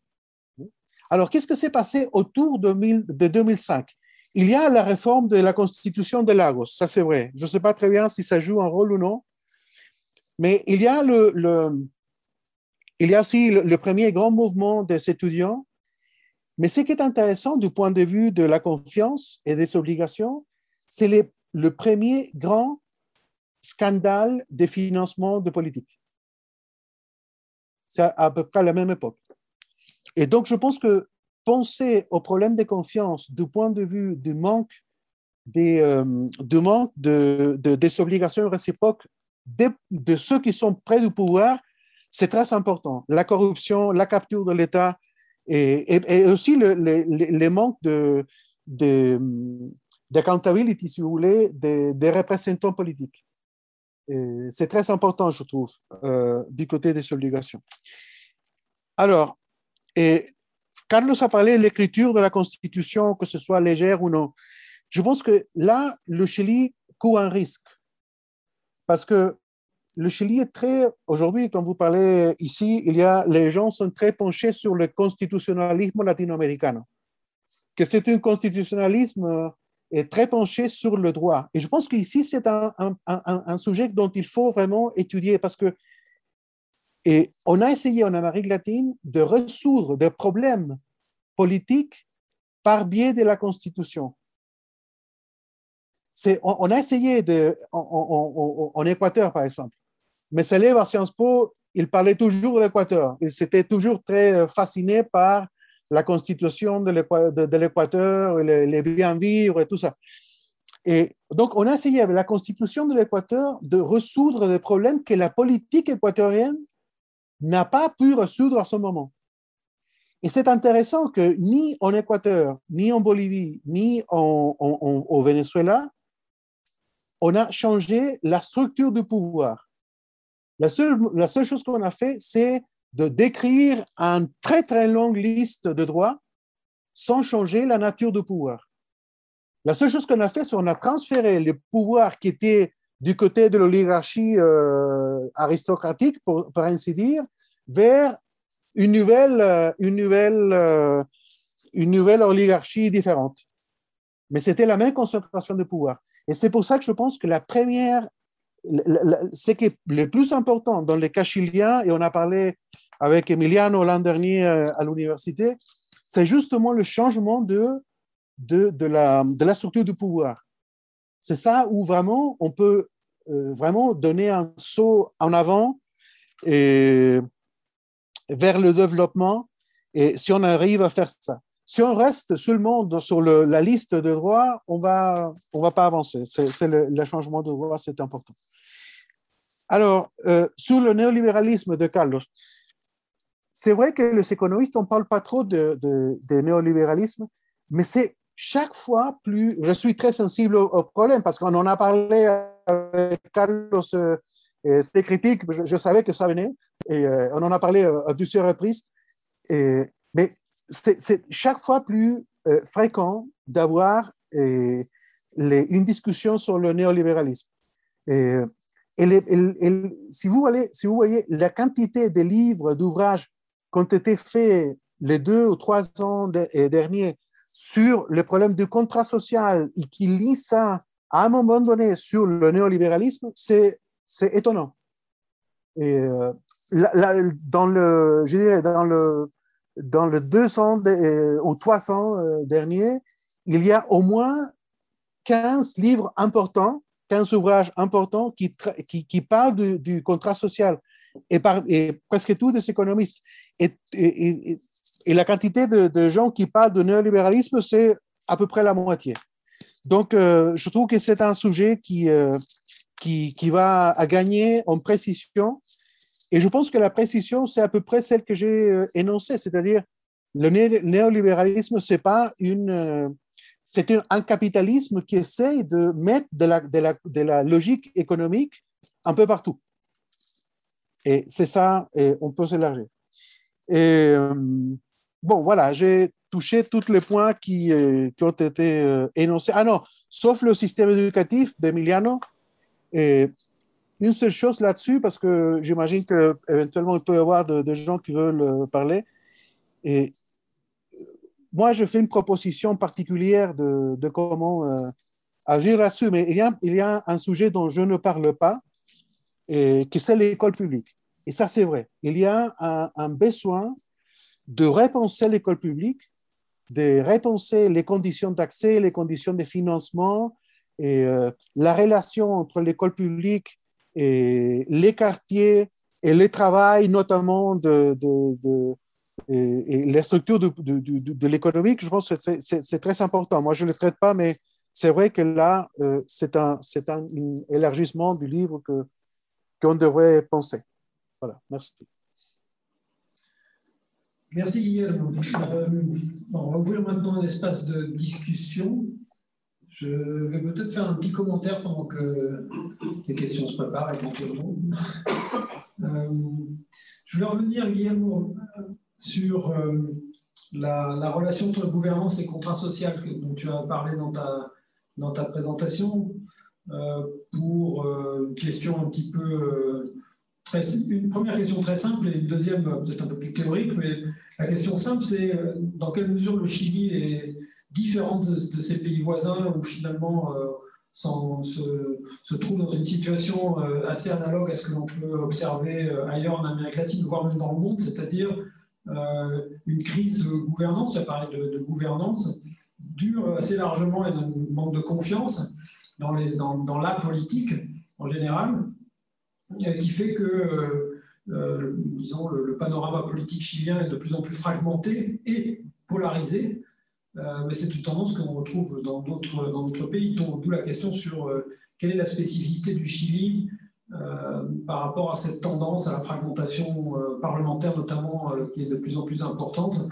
Alors, qu'est-ce que s'est passé autour de, 2005 Il y a la réforme de la constitution de Lagos, ça c'est vrai. Je ne sais pas très bien si ça joue un rôle ou non, mais il y a, le, il y a aussi le, premier grand mouvement des étudiants. Mais ce qui est intéressant du point de vue de la confiance et des obligations, c'est le premier grand scandale de financement de politique. C'est à peu près à la même époque. Et donc, je pense que penser au problème de confiance du point de vue du manque des, euh, des obligations réciproques de, ceux qui sont près du pouvoir, c'est très important. La corruption, la capture de l'État et, aussi le, le, manque de, d'accountability, si vous voulez, des, représentants politiques. C'est très important, je trouve, euh, du côté des obligations. Alors, Carlos a parlé de l'écriture de la Constitution, que ce soit légère ou non. Je pense que là, le Chili court un risque. Parce que le Chili est très, aujourd'hui, quand vous parlez ici, il y a, les gens sont très penchés sur le constitutionnalisme latino-américain. Que c'est un constitutionnalisme est très penché sur le droit. Et je pense qu'ici, c'est un, un, un, sujet dont il faut vraiment étudier parce que et on a essayé en Amérique latine de résoudre des problèmes politiques par biais de la Constitution. On, on, a essayé de, en, Équateur, par exemple. Mais élève à Sciences Po, il parlait toujours de l'Équateur. Il s'était toujours très fasciné par la constitution de l'Équateur, les, les bien vivre et tout ça. Et donc, on a essayé avec la constitution de l'Équateur de résoudre des problèmes que la politique équatorienne n'a pas pu résoudre à ce moment. Et c'est intéressant que ni en Équateur, ni en Bolivie, ni au Venezuela, on a changé la structure du pouvoir. La seule, chose qu'on a fait, c'est de décrire une très très longue liste de droits sans changer la nature du pouvoir. La seule chose qu'on a fait, c'est qu'on a transféré le pouvoir qui était du côté de l'oligarchie euh, aristocratique, pour, ainsi dire, vers une nouvelle, euh, une, nouvelle, euh, une nouvelle oligarchie différente. Mais c'était la même concentration de pouvoir. Et c'est pour ça que je pense que la première, ce qui est le plus important dans les cas chiliens, et on a parlé avec Emiliano l'an dernier euh, à l'université, c'est justement le changement de, de la structure du pouvoir. C'est ça où vraiment on peut euh, vraiment donner un saut en avant et vers le développement. Et si on arrive à faire ça, si on reste seulement sur la liste de droits, on va, on va pas avancer. C'est le, changement de droit, c'est important. Alors, euh, sur le néolibéralisme de Carlos, c'est vrai que les économistes, on parle pas trop de, néolibéralisme, mais c'est chaque fois plus. Je suis très sensible au, problème parce qu'on en a parlé avec Carlos. Euh, C'était critique, je, savais que ça venait, et euh, on en a parlé à plusieurs reprises. Et, mais c'est chaque fois plus euh, fréquent d'avoir euh, une discussion sur le néolibéralisme. Et, si, vous voyez la quantité de livres, d'ouvrages qui ont été faits les deux ou trois ans euh, derniers sur le problème du contrat social et qui lisent ça à un moment donné sur le néolibéralisme, c'est étonnant. Et, dans le, je dirais, dans le, dans le 200 euh, ou 300 euh, derniers, il y a au moins 15 livres importants, 15 ouvrages importants qui, parlent du, contrat social et, presque tous des économistes. Et, la quantité de, gens qui parlent de néolibéralisme, c'est à peu près la moitié. Donc, euh, je trouve que c'est un sujet qui, qui, qui, va gagner en précision et je pense que la précision, c'est à peu près celle que j'ai euh, énoncée, c'est-à-dire le néolibéralisme, c'est pas une, euh, c'est un capitalisme qui essaye de mettre de la, de la, de la logique économique un peu partout. Et c'est ça, et on peut s'élargir. Et euh, bon, voilà, j'ai touché tous les points qui, qui ont été énoncés. Ah non, sauf le système éducatif d'Emiliano. Une seule chose là-dessus, parce que j'imagine qu'éventuellement, il peut y avoir des gens qui veulent euh, parler. Et moi, je fais une proposition particulière de, de comment euh, agir là-dessus, mais il y, a, un sujet dont je ne parle pas, et qui c'est l'école publique. Et ça, c'est vrai. Il y a un, besoin de repenser l'école publique, de repenser les conditions d'accès, les conditions de financement, et euh, la relation entre l'école publique et les quartiers et le travail, notamment de, de, et, les structures de, de, l'économique, je pense que c'est très important. Moi, je ne le traite pas, mais c'est vrai que là, euh, c'est un, élargissement du livre qu'on devrait penser. Voilà, merci.
Merci Guillaume. On va ouvrir maintenant un espace de discussion. Je vais peut-être faire un petit commentaire pendant que les questions se préparent éventuellement. Euh, je voulais revenir, Guillermo, sur euh, la, relation entre gouvernance et contrat social dont tu as parlé dans ta, dans ta présentation. Euh, pour une question un petit peu. Très, une première question très simple et une deuxième peut-être un peu plus théorique, mais la question simple, c'est dans quelle mesure le Chili est différentes de, ces pays voisins où finalement euh, se, se, trouve dans une situation euh, assez analogue à ce que l'on peut observer euh, ailleurs en Amérique latine, voire même dans le monde, c'est-à-dire une crise de gouvernance, ça de, de, gouvernance, dure assez largement et un manque de confiance dans, la politique en général, qui fait que, disons, le, panorama politique chilien est de plus en plus fragmenté et polarisé, euh, mais c'est une tendance qu'on retrouve dans d'autres pays, d'où la question sur euh, quelle est la spécificité du Chili euh, par rapport à cette tendance à la fragmentation parlementaire notamment qui est de plus en plus importante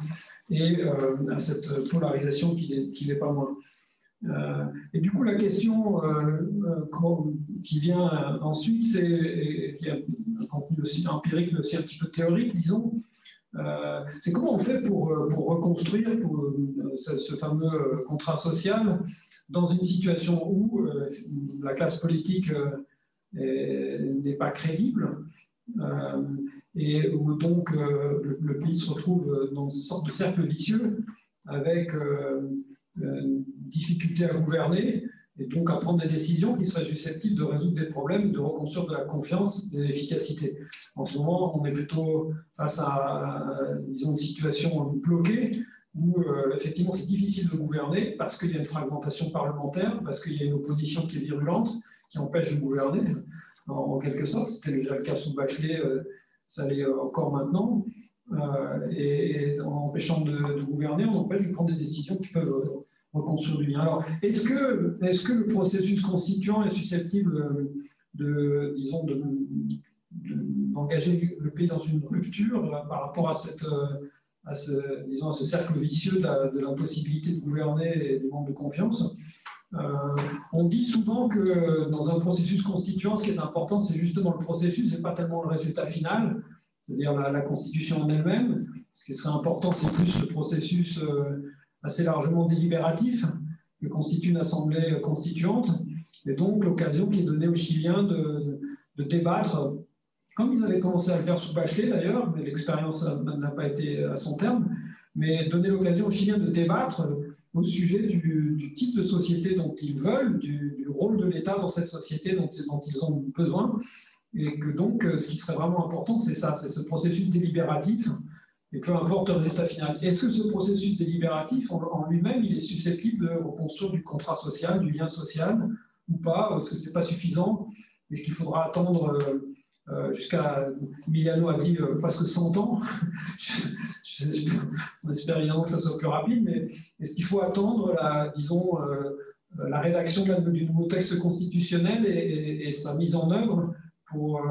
et à cette polarisation qui n'est pas moins. et du coup, la question qui vient ensuite, c'est, qui a un contenu aussi empirique, mais aussi un petit peu théorique, disons, euh, c'est comment on fait pour, euh, reconstruire euh, ce, fameux contrat social dans une situation où la classe politique n'est pas crédible et où donc le, pays se retrouve dans une sorte de cercle vicieux avec difficulté à gouverner et donc à prendre des décisions qui seraient susceptibles de résoudre des problèmes, de reconstruire de la confiance de l'efficacité. En ce moment, on est plutôt face à, disons, une situation bloquée où euh, effectivement c'est difficile de gouverner parce qu'il y a une fragmentation parlementaire, parce qu'il y a une opposition qui est virulente, qui empêche de gouverner, en, quelque sorte. C'était déjà le cas sous Bachelet, euh, ça l'est encore maintenant. Euh, et, en empêchant de, gouverner, on empêche de prendre des décisions qui peuvent reconstruire. Alors, est-ce que, le processus constituant est susceptible de, disons, d'engager le pays dans une rupture par rapport à cette à ce, disons, ce cercle vicieux de, l'impossibilité de gouverner et du manque de confiance. Euh, on dit souvent que dans un processus constituant, ce qui est important, c'est justement le processus et pas tellement le résultat final, c'est-à-dire la, constitution en elle-même. Ce qui serait important, c'est plus le processus euh, assez largement délibératif que constitue une assemblée constituante, et donc l'occasion qui est donnée aux Chiliens de, débattre. Comme ils avaient commencé à le faire sous Bachelet d'ailleurs, mais l'expérience n'a pas été à son terme, mais donner l'occasion aux Chiliens de débattre au sujet du, type de société dont ils veulent, du, rôle de l'État dans cette société dont, ils ont besoin, et que donc ce qui serait vraiment important, c'est ça, c'est ce processus délibératif, et peu importe le résultat final. Est-ce que ce processus délibératif en, lui-même, il est susceptible de reconstruire du contrat social, du lien social, ou pas Est-ce que ce n'est pas suffisant? Est-ce qu'il faudra attendre euh, euh, jusqu'à, Miliano a dit euh, presque 100 ans? on espère évidemment que ça soit plus rapide, mais est-ce qu'il faut attendre, la, disons, la rédaction du nouveau texte constitutionnel et, sa mise en œuvre pour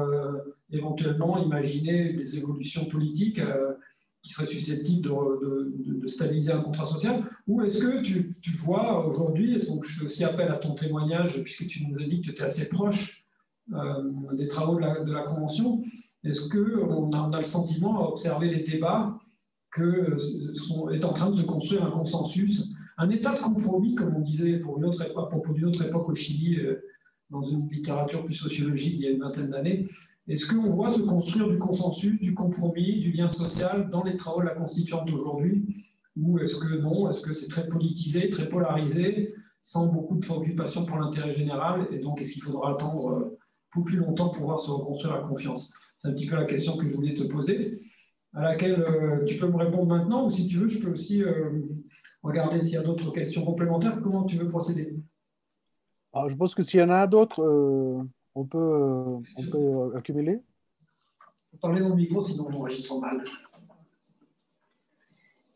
éventuellement imaginer des évolutions politiques qui seraient susceptibles de, stabiliser un contrat social Ou est-ce que tu, vois aujourd'hui, et donc je fais aussi appel à ton témoignage, puisque tu nous as dit que tu étais assez proche euh, des travaux de la, Convention, est-ce qu'on a, on a le sentiment à observer les débats que sont, est en train de se construire un consensus, un état de compromis, comme on disait pour une autre époque au Chili, euh, dans une littérature plus sociologique il y a une vingtaine d'années. Est-ce qu'on voit se construire du consensus, du compromis, du lien social dans les travaux de la Constituante aujourd'hui? Ou est-ce que non? Est-ce que c'est très politisé, très polarisé, sans beaucoup de préoccupation pour l'intérêt général? Et donc, est-ce qu'il faudra attendre euh, plus longtemps pour pouvoir se reconstruire la confiance? C'est un petit peu la question que je voulais te poser, à laquelle euh, tu peux me répondre maintenant, ou si tu veux, je peux aussi euh, regarder s'il y a d'autres questions complémentaires. Comment tu veux procéder?
Alors, Je pense que s'il y en a d'autres, on, peut, on peut accumuler.
Parlez dans le micro, sinon on enregistre mal.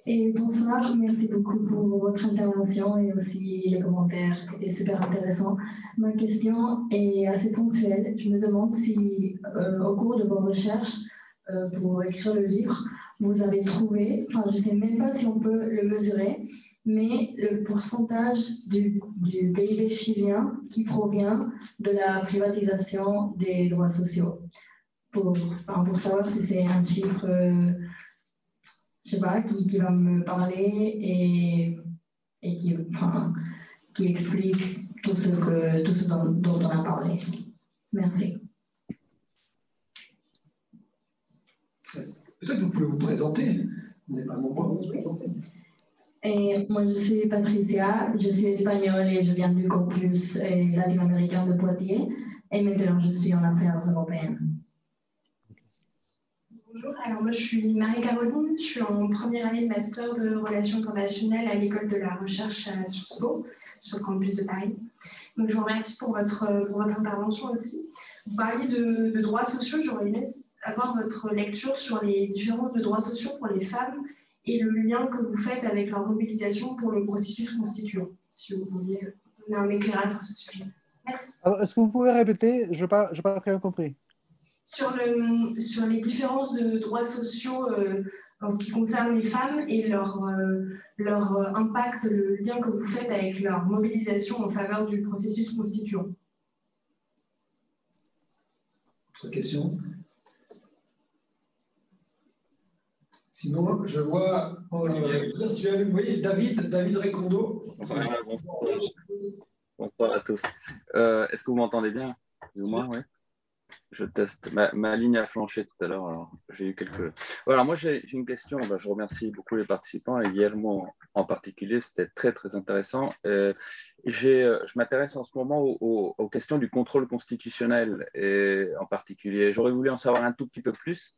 Et bonsoir, merci beaucoup pour votre intervention et aussi les commentaires qui étaient super intéressants. Ma question est assez ponctuelle. Je me demande si, euh, au cours de vos recherches euh, pour écrire le livre, vous avez trouvé, enfin, je ne sais même pas si on peut le mesurer, mais le pourcentage du, du PIB chilien qui provient de la privatisation des droits sociaux. Pour, enfin, pour savoir si c'est un chiffre. Euh, je sais pas, qui, qui, va me parler et, et qui, enfin, qui explique tout ce, que, tout ce dont, dont on a parlé. Merci.
Peut-être vous pouvez vous présenter. Vous n'êtes pas nombreux.
Et moi, je suis Patricia, je suis espagnole et je viens du campus latino-américain de Poitiers. Et maintenant, je suis en affaires européennes.
Bonjour, alors moi je suis Marie-Caroline, je suis en première année de master de relations internationales à l'école de la recherche à Sciences Po, sur le campus de Paris. Donc je vous remercie pour votre, pour votre intervention aussi. Vous parliez de, droits sociaux, j'aurais aimé avoir votre lecture sur les différences de droits sociaux pour les femmes et le lien que vous faites avec leur mobilisation pour le processus constituant, si vous vouliez donner un éclairage sur ce sujet. Merci.
Est-ce que vous pouvez répéter? Je n'ai pas, pas très bien compris
sur, le, sur les différences de droits sociaux euh, en ce qui concerne les femmes et leur, euh, leur impact, le lien que vous faites avec leur mobilisation en faveur du processus constituant.
Autre question Sinon, je vois euh, David, David Recondo.
bonsoir. à tous. Est-ce que vous m'entendez bien? Plus ou moins, oui.
je teste. Ma, ligne a flanché tout à l'heure, alors j'ai eu quelques. Voilà, moi j'ai une question. Ben, je remercie beaucoup les participants et Guillermo en particulier. C'était très très intéressant. Euh, je m'intéresse en ce moment aux, questions du contrôle constitutionnel et en particulier. J'aurais voulu en savoir un tout petit peu plus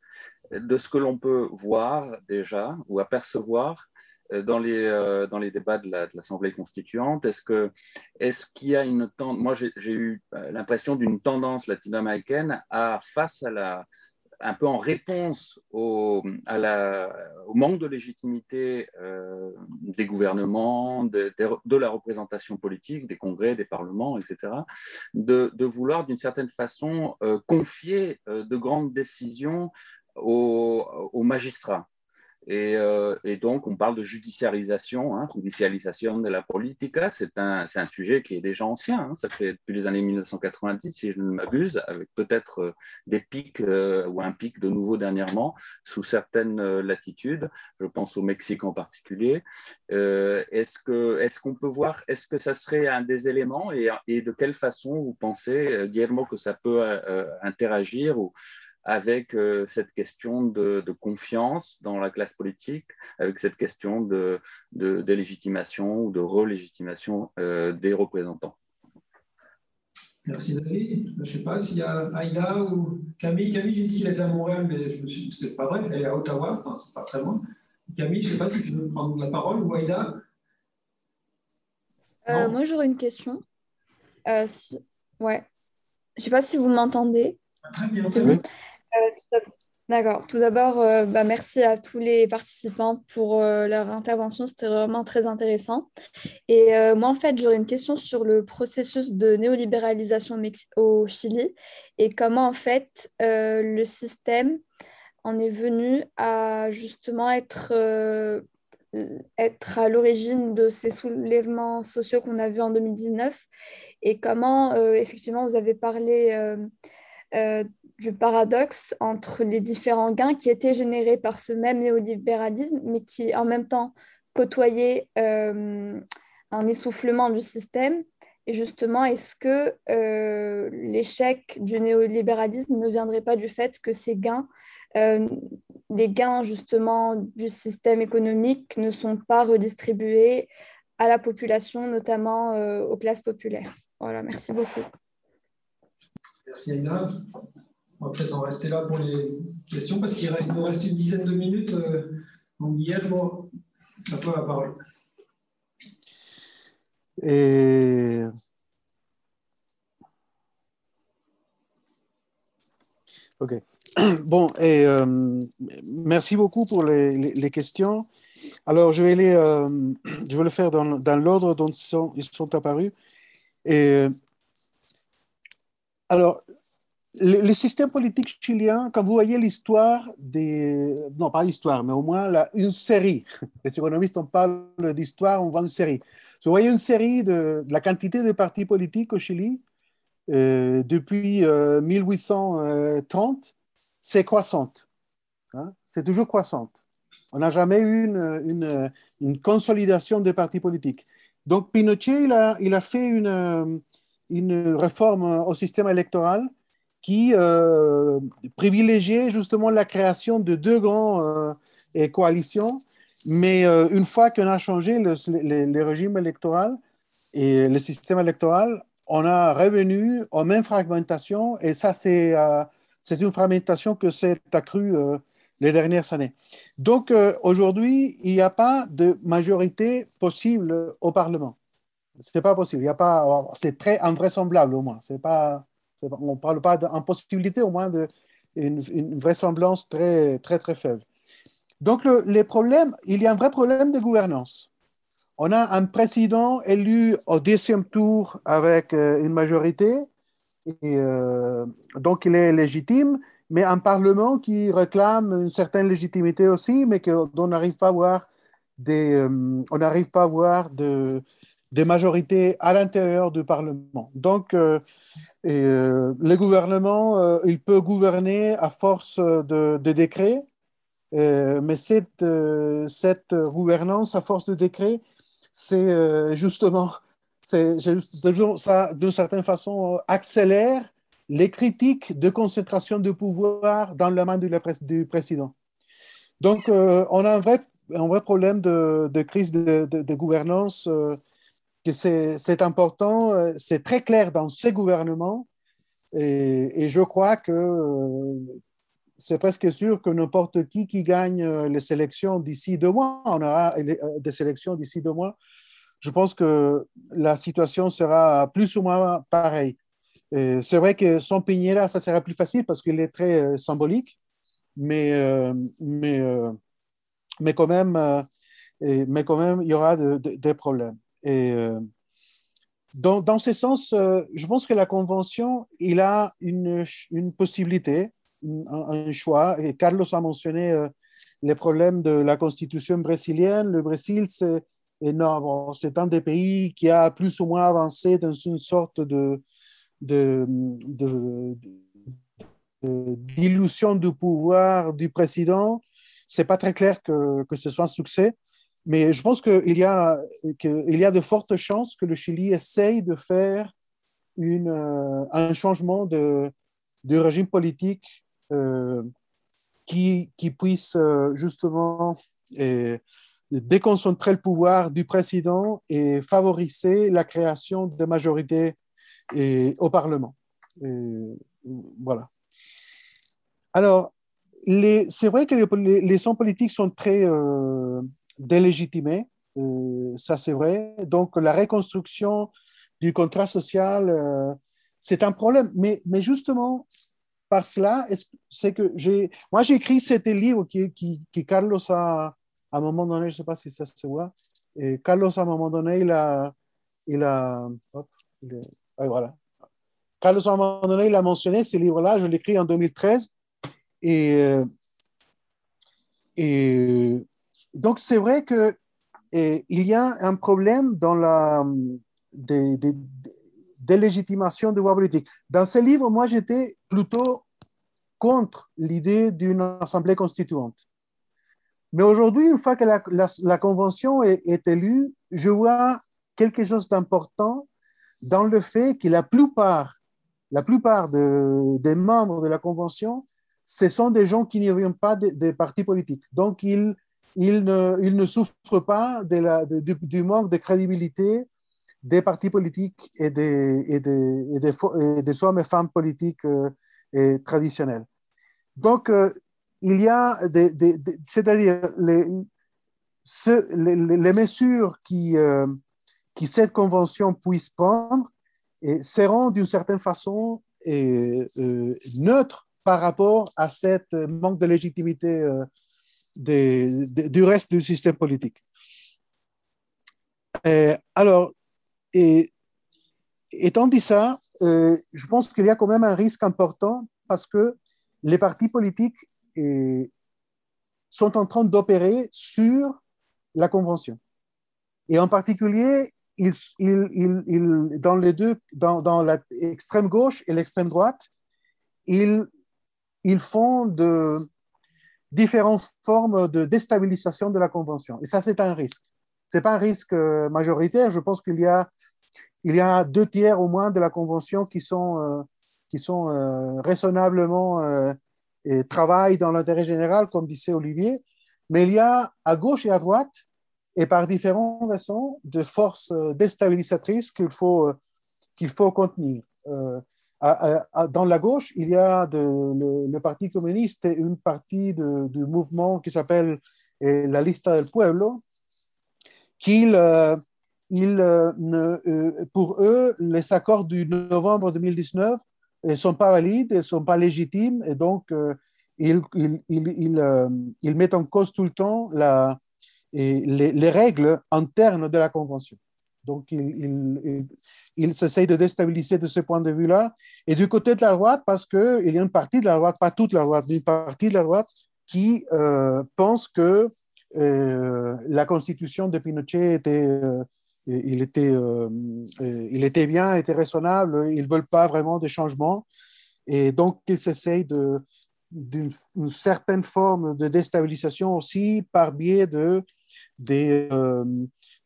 de ce que l'on peut voir déjà ou apercevoir euh, dans les, euh, dans les débats de l'Assemblée constituante Est-ce qu'il est y a une tendance Moi, j'ai eu euh, l'impression d'une tendance latino-américaine à, face à la, un peu en réponse au, au manque de légitimité des gouvernements, de, la représentation politique, des congrès, des parlements, etc., de vouloir d'une certaine façon confier de grandes décisions aux, magistrats. Et, euh, et, donc, on parle de judiciarisation, hein, judicialisation de la politique. C'est un, sujet qui est déjà ancien. Hein. Ça fait depuis les années 1990, si je ne m'abuse, avec peut-être euh, des pics euh, ou un pic de nouveau dernièrement sous certaines latitudes. Je pense au Mexique en particulier. Est-ce qu'on peut voir, est-ce que ça serait un des éléments et, et de quelle façon vous pensez, Guillermo, que ça peut interagir ou avec euh, cette question de, confiance dans la classe politique, avec cette question de, de délégitimation ou de relégitimation euh, des représentants.
Merci David. Je ne sais pas s'il y a Aïda ou Camille. Camille, j'ai dit qu'il était à Montréal, mais je me suis dit c'est pas vrai, elle est à Ottawa, enfin, c'est pas très loin. Camille, je ne sais pas si tu veux prendre la parole ou Aïda.
Euh, moi, j'aurais une question. Si... Ouais. Je ne sais pas si vous m'entendez.
Très bien.
C'est bon? Euh, d'accord. Tout d'abord, euh, bah, merci à tous les participants pour euh, leur intervention. C'était vraiment très intéressant. Et moi, en fait, j'aurais une question sur le processus de néolibéralisation au Chili et comment, en fait, le système en est venu à justement être, être à l'origine de ces soulèvements sociaux qu'on a vus en 2019 et comment, effectivement, vous avez parlé du paradoxe entre les différents gains qui étaient générés par ce même néolibéralisme, mais qui en même temps côtoyaient euh, un essoufflement du système. Et justement, est-ce que euh, l'échec du néolibéralisme ne viendrait pas du fait que ces gains, euh, les gains justement du système économique, ne sont pas redistribués à la population, notamment aux classes populaires? Voilà, merci beaucoup.
Merci. On va peut-être en rester là pour les questions parce qu'il nous reste une dizaine de minutes. Euh, donc, Guillermo, à toi la parole.
Ok. Bon, et euh, merci beaucoup pour les, questions. Alors, je vais, les, euh, je vais le faire dans, dans l'ordre dont ils sont, ils sont apparus. Et, alors, le, système politique chilien, quand vous voyez l'histoire des... Non, pas l'histoire, mais au moins une série. Les économistes, on parle d'histoire, on voit une série. Vous voyez une série de, la quantité de partis politiques au Chili euh, depuis 1830, euh, c'est croissante. Hein. C'est toujours croissante. On n'a jamais eu une, une, consolidation des partis politiques. Donc Pinochet, il a, il a fait une, une réforme au système électoral qui euh, privilégiait justement la création de deux grandes euh, coalitions. Mais euh, une fois qu'on a changé le, le, régime électoral et le système électoral, on a revenu aux mêmes fragmentations et ça, c'est une fragmentation que s'est accrue les dernières années. Donc aujourd'hui, il n'y a pas de majorité possible au Parlement. Ce n'est pas possible. C'est très invraisemblable au moins. C'est pas on ne parle pas d'impossibilité, au moins d'une une vraisemblance très, très, très faible. Donc, le, les problèmes, il y a un vrai problème de gouvernance. On a un président élu au deuxième tour avec euh, une majorité, euh, donc il est légitime, mais un parlement qui réclame une certaine légitimité aussi, mais dont on n'arrive pas à voir des, euh, on n'arrive pas à voir de, des majorités à l'intérieur du Parlement. Donc, euh, le gouvernement, euh, il peut gouverner à force de, décrets, mais cette, gouvernance à force de décrets, c'est justement, ça, d'une certaine façon, accélère les critiques de concentration de pouvoir dans la main du, président. Donc, euh, on a un vrai, problème de, de crise de, de, gouvernance, euh, que c'est important, euh, c'est très clair dans ces gouvernements, et, je crois que c'est presque sûr que n'importe qui qui gagne les élections d'ici deux mois, on aura des élections d'ici deux mois, je pense que la situation sera plus ou moins pareille. C'est vrai que sans Piñera, ça sera plus facile parce qu'il est très euh, symbolique, mais, euh, mais, euh, mais, quand même, mais quand même, il y aura des problèmes. Et dans, dans, ce sens, je pense que la Convention, il a une, possibilité, un, choix. Carlos a mentionné les problèmes de la constitution brésilienne. Le Brésil, c'est énorme. C'est un des pays qui a plus ou moins avancé dans une sorte d'illusion du pouvoir du président. C'est pas très clair que, ce soit un succès, mais je pense qu'il y, a, qu'il y a de fortes chances que le Chili essaye de faire une, euh, un changement de, de régime politique euh, qui, qui, puisse euh, justement déconcentrer le pouvoir du président et favoriser la création de majorités au Parlement. voilà. Alors, c'est vrai que les, les, sons politiques sont très délégitimés, euh, ça c'est vrai. Donc, la reconstruction du contrat social, euh, c'est un problème. Mais, mais justement, par cela, c'est que j'ai. Moi, j'ai écrit cet livre qui, qui, Carlos a, à un moment donné, je ne sais pas si ça se voit, Carlos, à un moment donné, il a. Il a voilà. Carlos, à un moment donné, il a mentionné ce livre-là, je l'ai écrit en 2013. Et, euh, et donc, c'est vrai qu'il y a un problème dans la délégitimation de voix politique. Dans ce livre, moi, j'étais plutôt contre l'idée d'une assemblée constituante. Mais aujourd'hui, une fois que la, convention est, élue, je vois quelque chose d'important dans le fait que la plupart, la plupart de, des membres de la Convention, ce sont des gens qui n'y viennent pas des, partis politiques. Donc, ils, ils, ne, ils ne souffrent pas de la, du, manque de crédibilité des partis politiques et des, et des, des, hommes et femmes politiques euh, traditionnels. Donc, euh, il y a des, c'est-à-dire les, les, mesures qui, euh, qui cette convention puisse prendre seront d'une certaine façon neutres par rapport à cette manque de légitimité euh, du reste du système politique. alors, et, étant dit ça, euh, je pense qu'il y a quand même un risque important parce que les partis politiques sont en train d'opérer sur la Convention. Et en particulier, dans les deux, dans, l'extrême gauche et l'extrême droite, ils font de différentes formes de déstabilisation de la Convention. Et ça, c'est un risque. Ce n'est pas un risque euh, majoritaire. Je pense qu'il y a, y a deux tiers au moins de la Convention qui sont, euh, qui sont euh, raisonnablement et travaillent dans l'intérêt général, comme disait Olivier. Mais il y a à gauche et à droite et par différentes raisons de forces déstabilisatrices qu'il faut, qu'il faut contenir. Dans la gauche, il y a le, Parti communiste et une partie du mouvement qui s'appelle la Lista del Pueblo, qui, il, ne, pour eux, les accords du novembre 2019 ne sont pas valides, ne sont pas légitimes, et donc ils, mettent en cause tout le temps et les, règles internes de la Convention. Donc, il, il, s'essaye de déstabiliser de ce point de vue-là. Et du côté de la droite, parce qu'il y a une partie de la droite, pas toute la droite, mais une partie de la droite qui euh, pense que euh, la constitution de Pinochet était, euh, il était, il était bien, était raisonnable, ils ne veulent pas vraiment de changement. Et donc, ils s'essayent d'une certaine forme de déstabilisation aussi par biais de euh,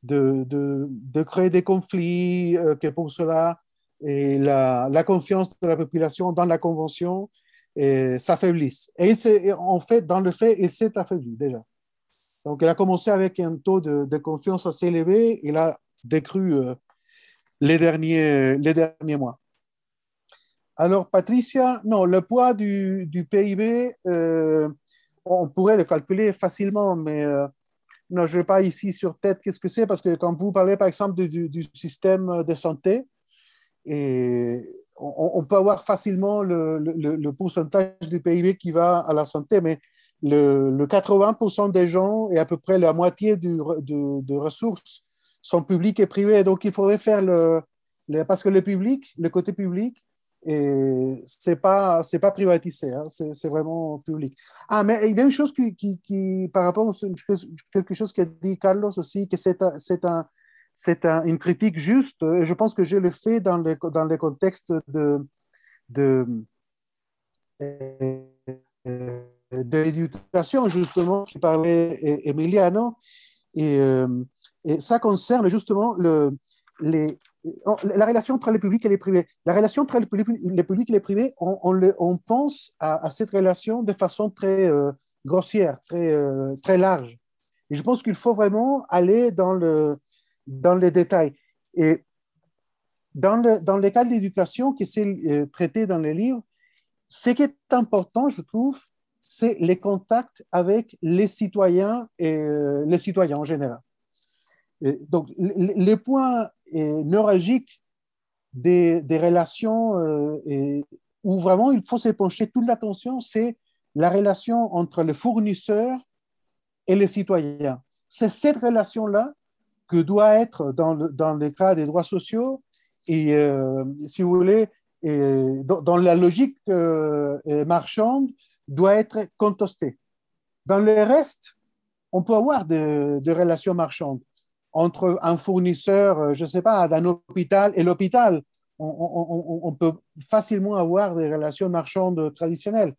de, de, de, créer des conflits, euh, que pour cela, et la, la, confiance de la population dans la Convention s'affaiblisse. Et, en fait, dans le fait, il s'est affaibli déjà. Donc, il a commencé avec un taux de, confiance assez élevé. Il a décru euh, les, derniers, les derniers mois. Alors, Patricia, non, le poids du, du PIB, euh, on pourrait le calculer facilement, mais non, je ne vais pas ici sur tête qu'est-ce que c'est, parce que quand vous parlez, par exemple, du, système de santé, et on, peut avoir facilement le, pourcentage du PIB qui va à la santé, mais le, 80% des gens et à peu près la moitié du, de, ressources sont publiques et privées. Donc, il faudrait faire le, parce que le public, le côté public, c'est pas c'est pas privatisé, hein, c'est vraiment public. Ah, mais il y a une chose qui, qui, par rapport à quelque chose qu'a dit Carlos aussi, que c'est un, c'est une critique juste. Et je pense que je le fais dans le, dans le contexte de, de, euh, de l'éducation, justement, qui parlait Emiliano. Et, euh, et, ça concerne justement le, les, la relation entre les publics et les privés. La relation entre les publics et les privés, on, pense à, cette relation de façon très euh, grossière, très, très large. Et je pense qu'il faut vraiment aller dans le, dans les détails. Et dans le, dans les cas d'éducation qui sont euh, traités dans les livres, ce qui est important, je trouve, c'est les contacts avec les citoyens et euh, les citoyens en général. Donc, les, points euh, neuralgiques des, des relations et, où vraiment il faut se pencher toute l'attention, c'est la relation entre le fournisseur et les citoyens. C'est cette relation-là que doit être dans le, dans cas des droits sociaux et, euh, si vous voulez, dans, la logique euh, marchande, doit être contesté. Dans le reste, on peut avoir des, relations marchandes entre un fournisseur, euh, je ne sais pas, d'un hôpital et l'hôpital. On, peut facilement avoir des relations marchandes traditionnelles.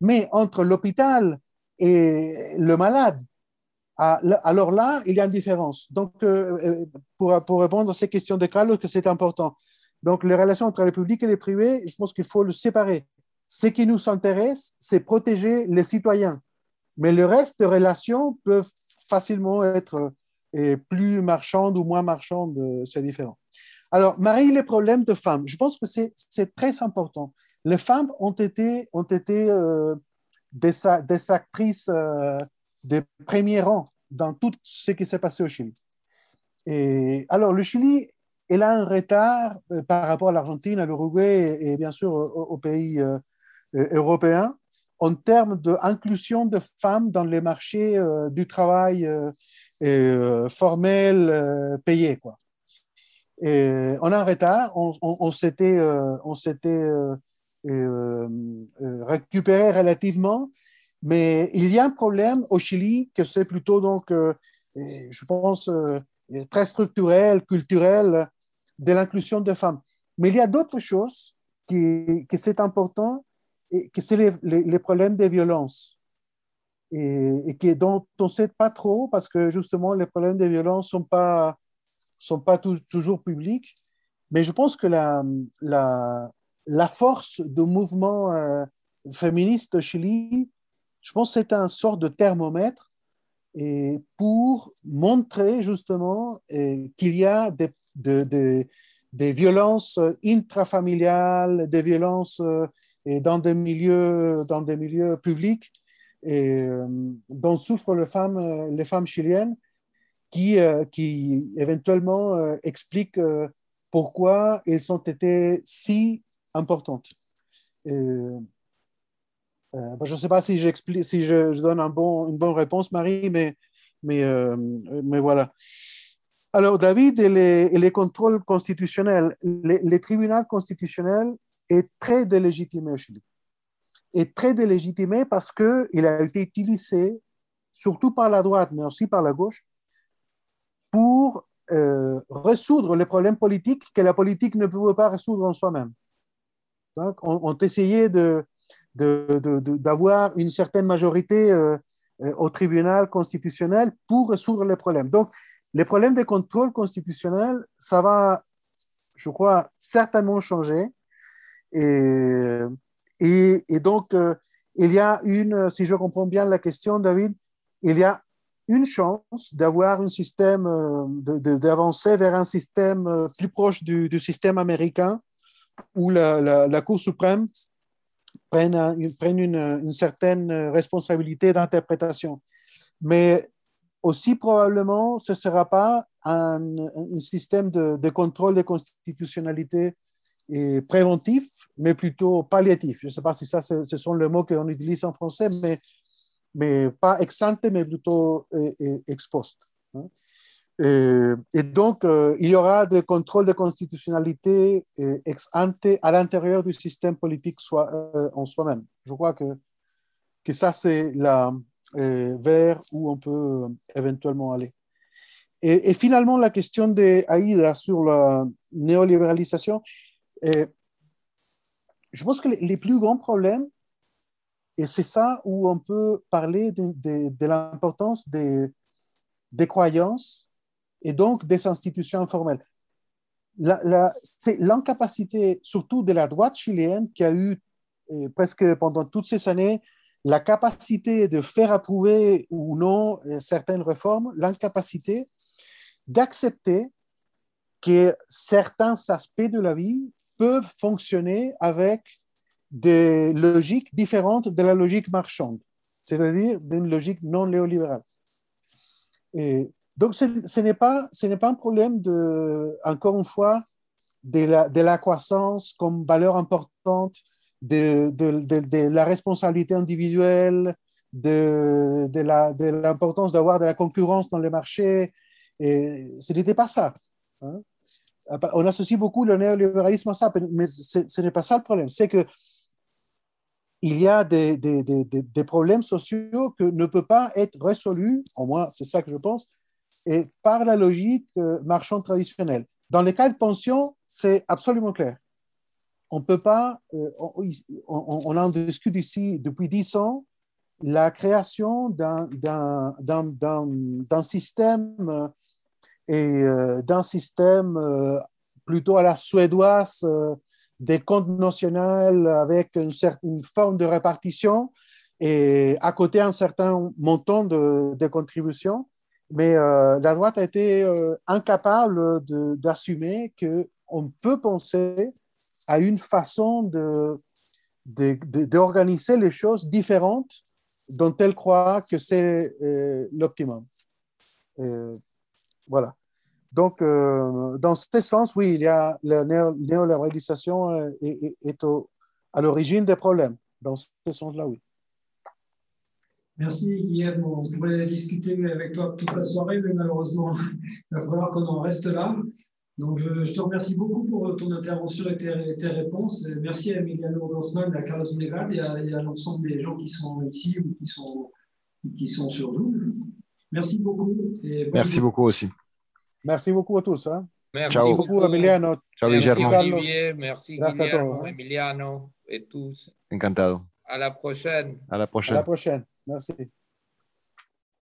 Mais entre l'hôpital et le malade, alors là, il y a une différence. Donc, euh, euh, pour, répondre à ces questions de Carlos, c'est important. Donc, les relations entre le public et les privés, je pense qu'il faut le séparer. Ce qui nous intéresse, c'est protéger les citoyens. Mais le reste de relations peuvent facilement être euh, plus marchandes ou moins marchandes, c'est différent. Alors, Marie, les problèmes de femmes, je pense que c'est très important. Les femmes ont été, ont été des, des, actrices de premier rang dans tout ce qui s'est passé au Chili. Et, alors, le Chili, il a un retard euh, par rapport à l'Argentine, à l'Uruguay et, bien sûr aux, pays euh, euh, européens en termes d'inclusion de femmes dans les marchés du travail formel payé. Quoi. Et on a un retard, on, on, on s'était récupéré relativement, mais il y a un problème au Chili que c'est plutôt, donc, euh, je pense, euh, très structurel, culturel, de l'inclusion des femmes. Mais il y a d'autres choses qui, qui c'est important, et que c'est les, problèmes de violence. Et, que, dont on ne sait pas trop, parce que justement, les problèmes de violence ne sont pas, sont pas toujours publics. Mais je pense que la, la, la force du mouvement euh, féministe au Chili je pense que c'est un sort de thermomètre et pour montrer justement qu'il y a des, des, violences intrafamiliales, des violences dans des milieux, dans des milieux publics et, euh, dont souffrent les femmes, les femmes chiliennes qui, euh, qui éventuellement euh, expliquent pourquoi elles ont été si importantes. Euh, je ne sais pas si, si je, donne un bon, une bonne réponse, Marie, mais, mais, euh, mais voilà. Alors, David et les, les contrôles constitutionnels, le tribunal constitutionnel est très délégitimé au Chili. Est très délégitimé parce qu'il a été utilisé, surtout par la droite, mais aussi par la gauche, pour euh, résoudre les problèmes politiques que la politique ne pouvait pas résoudre en soi-même. Donc, on, on essayait de, d'avoir une certaine majorité euh, euh, au tribunal constitutionnel pour résoudre les problèmes. Donc, les problèmes de contrôle constitutionnel, ça va, je crois, certainement changé. Et, et, donc, euh, il y a une, si je comprends bien la question, David, il y a une chance d'avoir un système, euh, d'avancer vers un système euh, plus proche du, système américain où la, Cour suprême prenne, une, certaine responsabilité d'interprétation. Mais aussi probablement, ce ne sera pas un, un système de, de, contrôle de constitutionnalité et préventif, mais plutôt palliatif. Je ne sais pas si ça, ce, sont les mots qu'on utilise en français, mais, mais pas ex ante, mais plutôt ex post. Hein. Et, et, donc, euh, il y aura des contrôles de constitutionnalité ex ante à l'intérieur du système politique euh, en soi-même. Je crois que, que ça, c'est la, euh, vers où on peut éventuellement aller. Et, et, finalement, la question de Aïda sur la néolibéralisation, euh, je pense que les, plus grands problèmes, et c'est ça où on peut parler de, l'importance des, croyances et donc des institutions informelles. C'est l'incapacité, surtout de la droite chilienne, qui a eu euh, presque pendant toutes ces années la capacité de faire approuver ou non euh, certaines réformes, l'incapacité d'accepter que certains aspects de la vie peuvent fonctionner avec des logiques différentes de la logique marchande, c'est-à-dire d'une logique non néolibérale. Et donc, ce, ce n'est pas, un problème de, encore une fois, de la, croissance comme valeur importante, de, la responsabilité individuelle, de, l'importance d'avoir de la concurrence dans les marchés. Et ce n'était pas ça. Hein. On associe beaucoup le néolibéralisme à ça, mais ce n'est pas ça le problème. C'est que il y a des, des, des, des, problèmes sociaux que ne peuvent pas être résolus, au moins c'est ça que je pense, et par la logique euh, marchande traditionnelle. Dans les cas de pension, c'est absolument clair on peut pas, euh, on, on, on, en discute ici depuis dix ans, la création d'un système euh, et euh, d'un système euh, plutôt à la suédoise euh, des comptes nationaux avec une certaine forme de répartition et à côté un certain montant de, de contributions. Mais la droite a été incapable d'assumer qu'on peut penser à une façon d'organiser de, de, les choses différentes dont elle croit que c'est l'optimum. Voilà. Donc, euh, dans ce sens, oui, il y a la néolibéralisation euh, est, est, à l'origine des problèmes. Dans ce sens-là, oui.
Merci Guillaume. On pourrait discuter avec toi toute la soirée, mais malheureusement, il va falloir qu'on en reste là. Donc, je, te remercie beaucoup pour ton intervention et tes, réponses. Merci à Emiliano Grossman, à Carlos Negrad et à, à l'ensemble des gens qui sont ici ou qui sont, qui sont sur Zoom. Merci beaucoup.
Et Merci beaucoup aussi.
Merci beaucoup à tous. Hein.
Merci
Ciao. beaucoup, Emiliano.
Ciao,
merci
Guillermo.
Olivier, merci
Gracias
Guillermo, Emiliano et tous.
Encantado.
À la prochaine.
À la prochaine.
À la prochaine. Merci.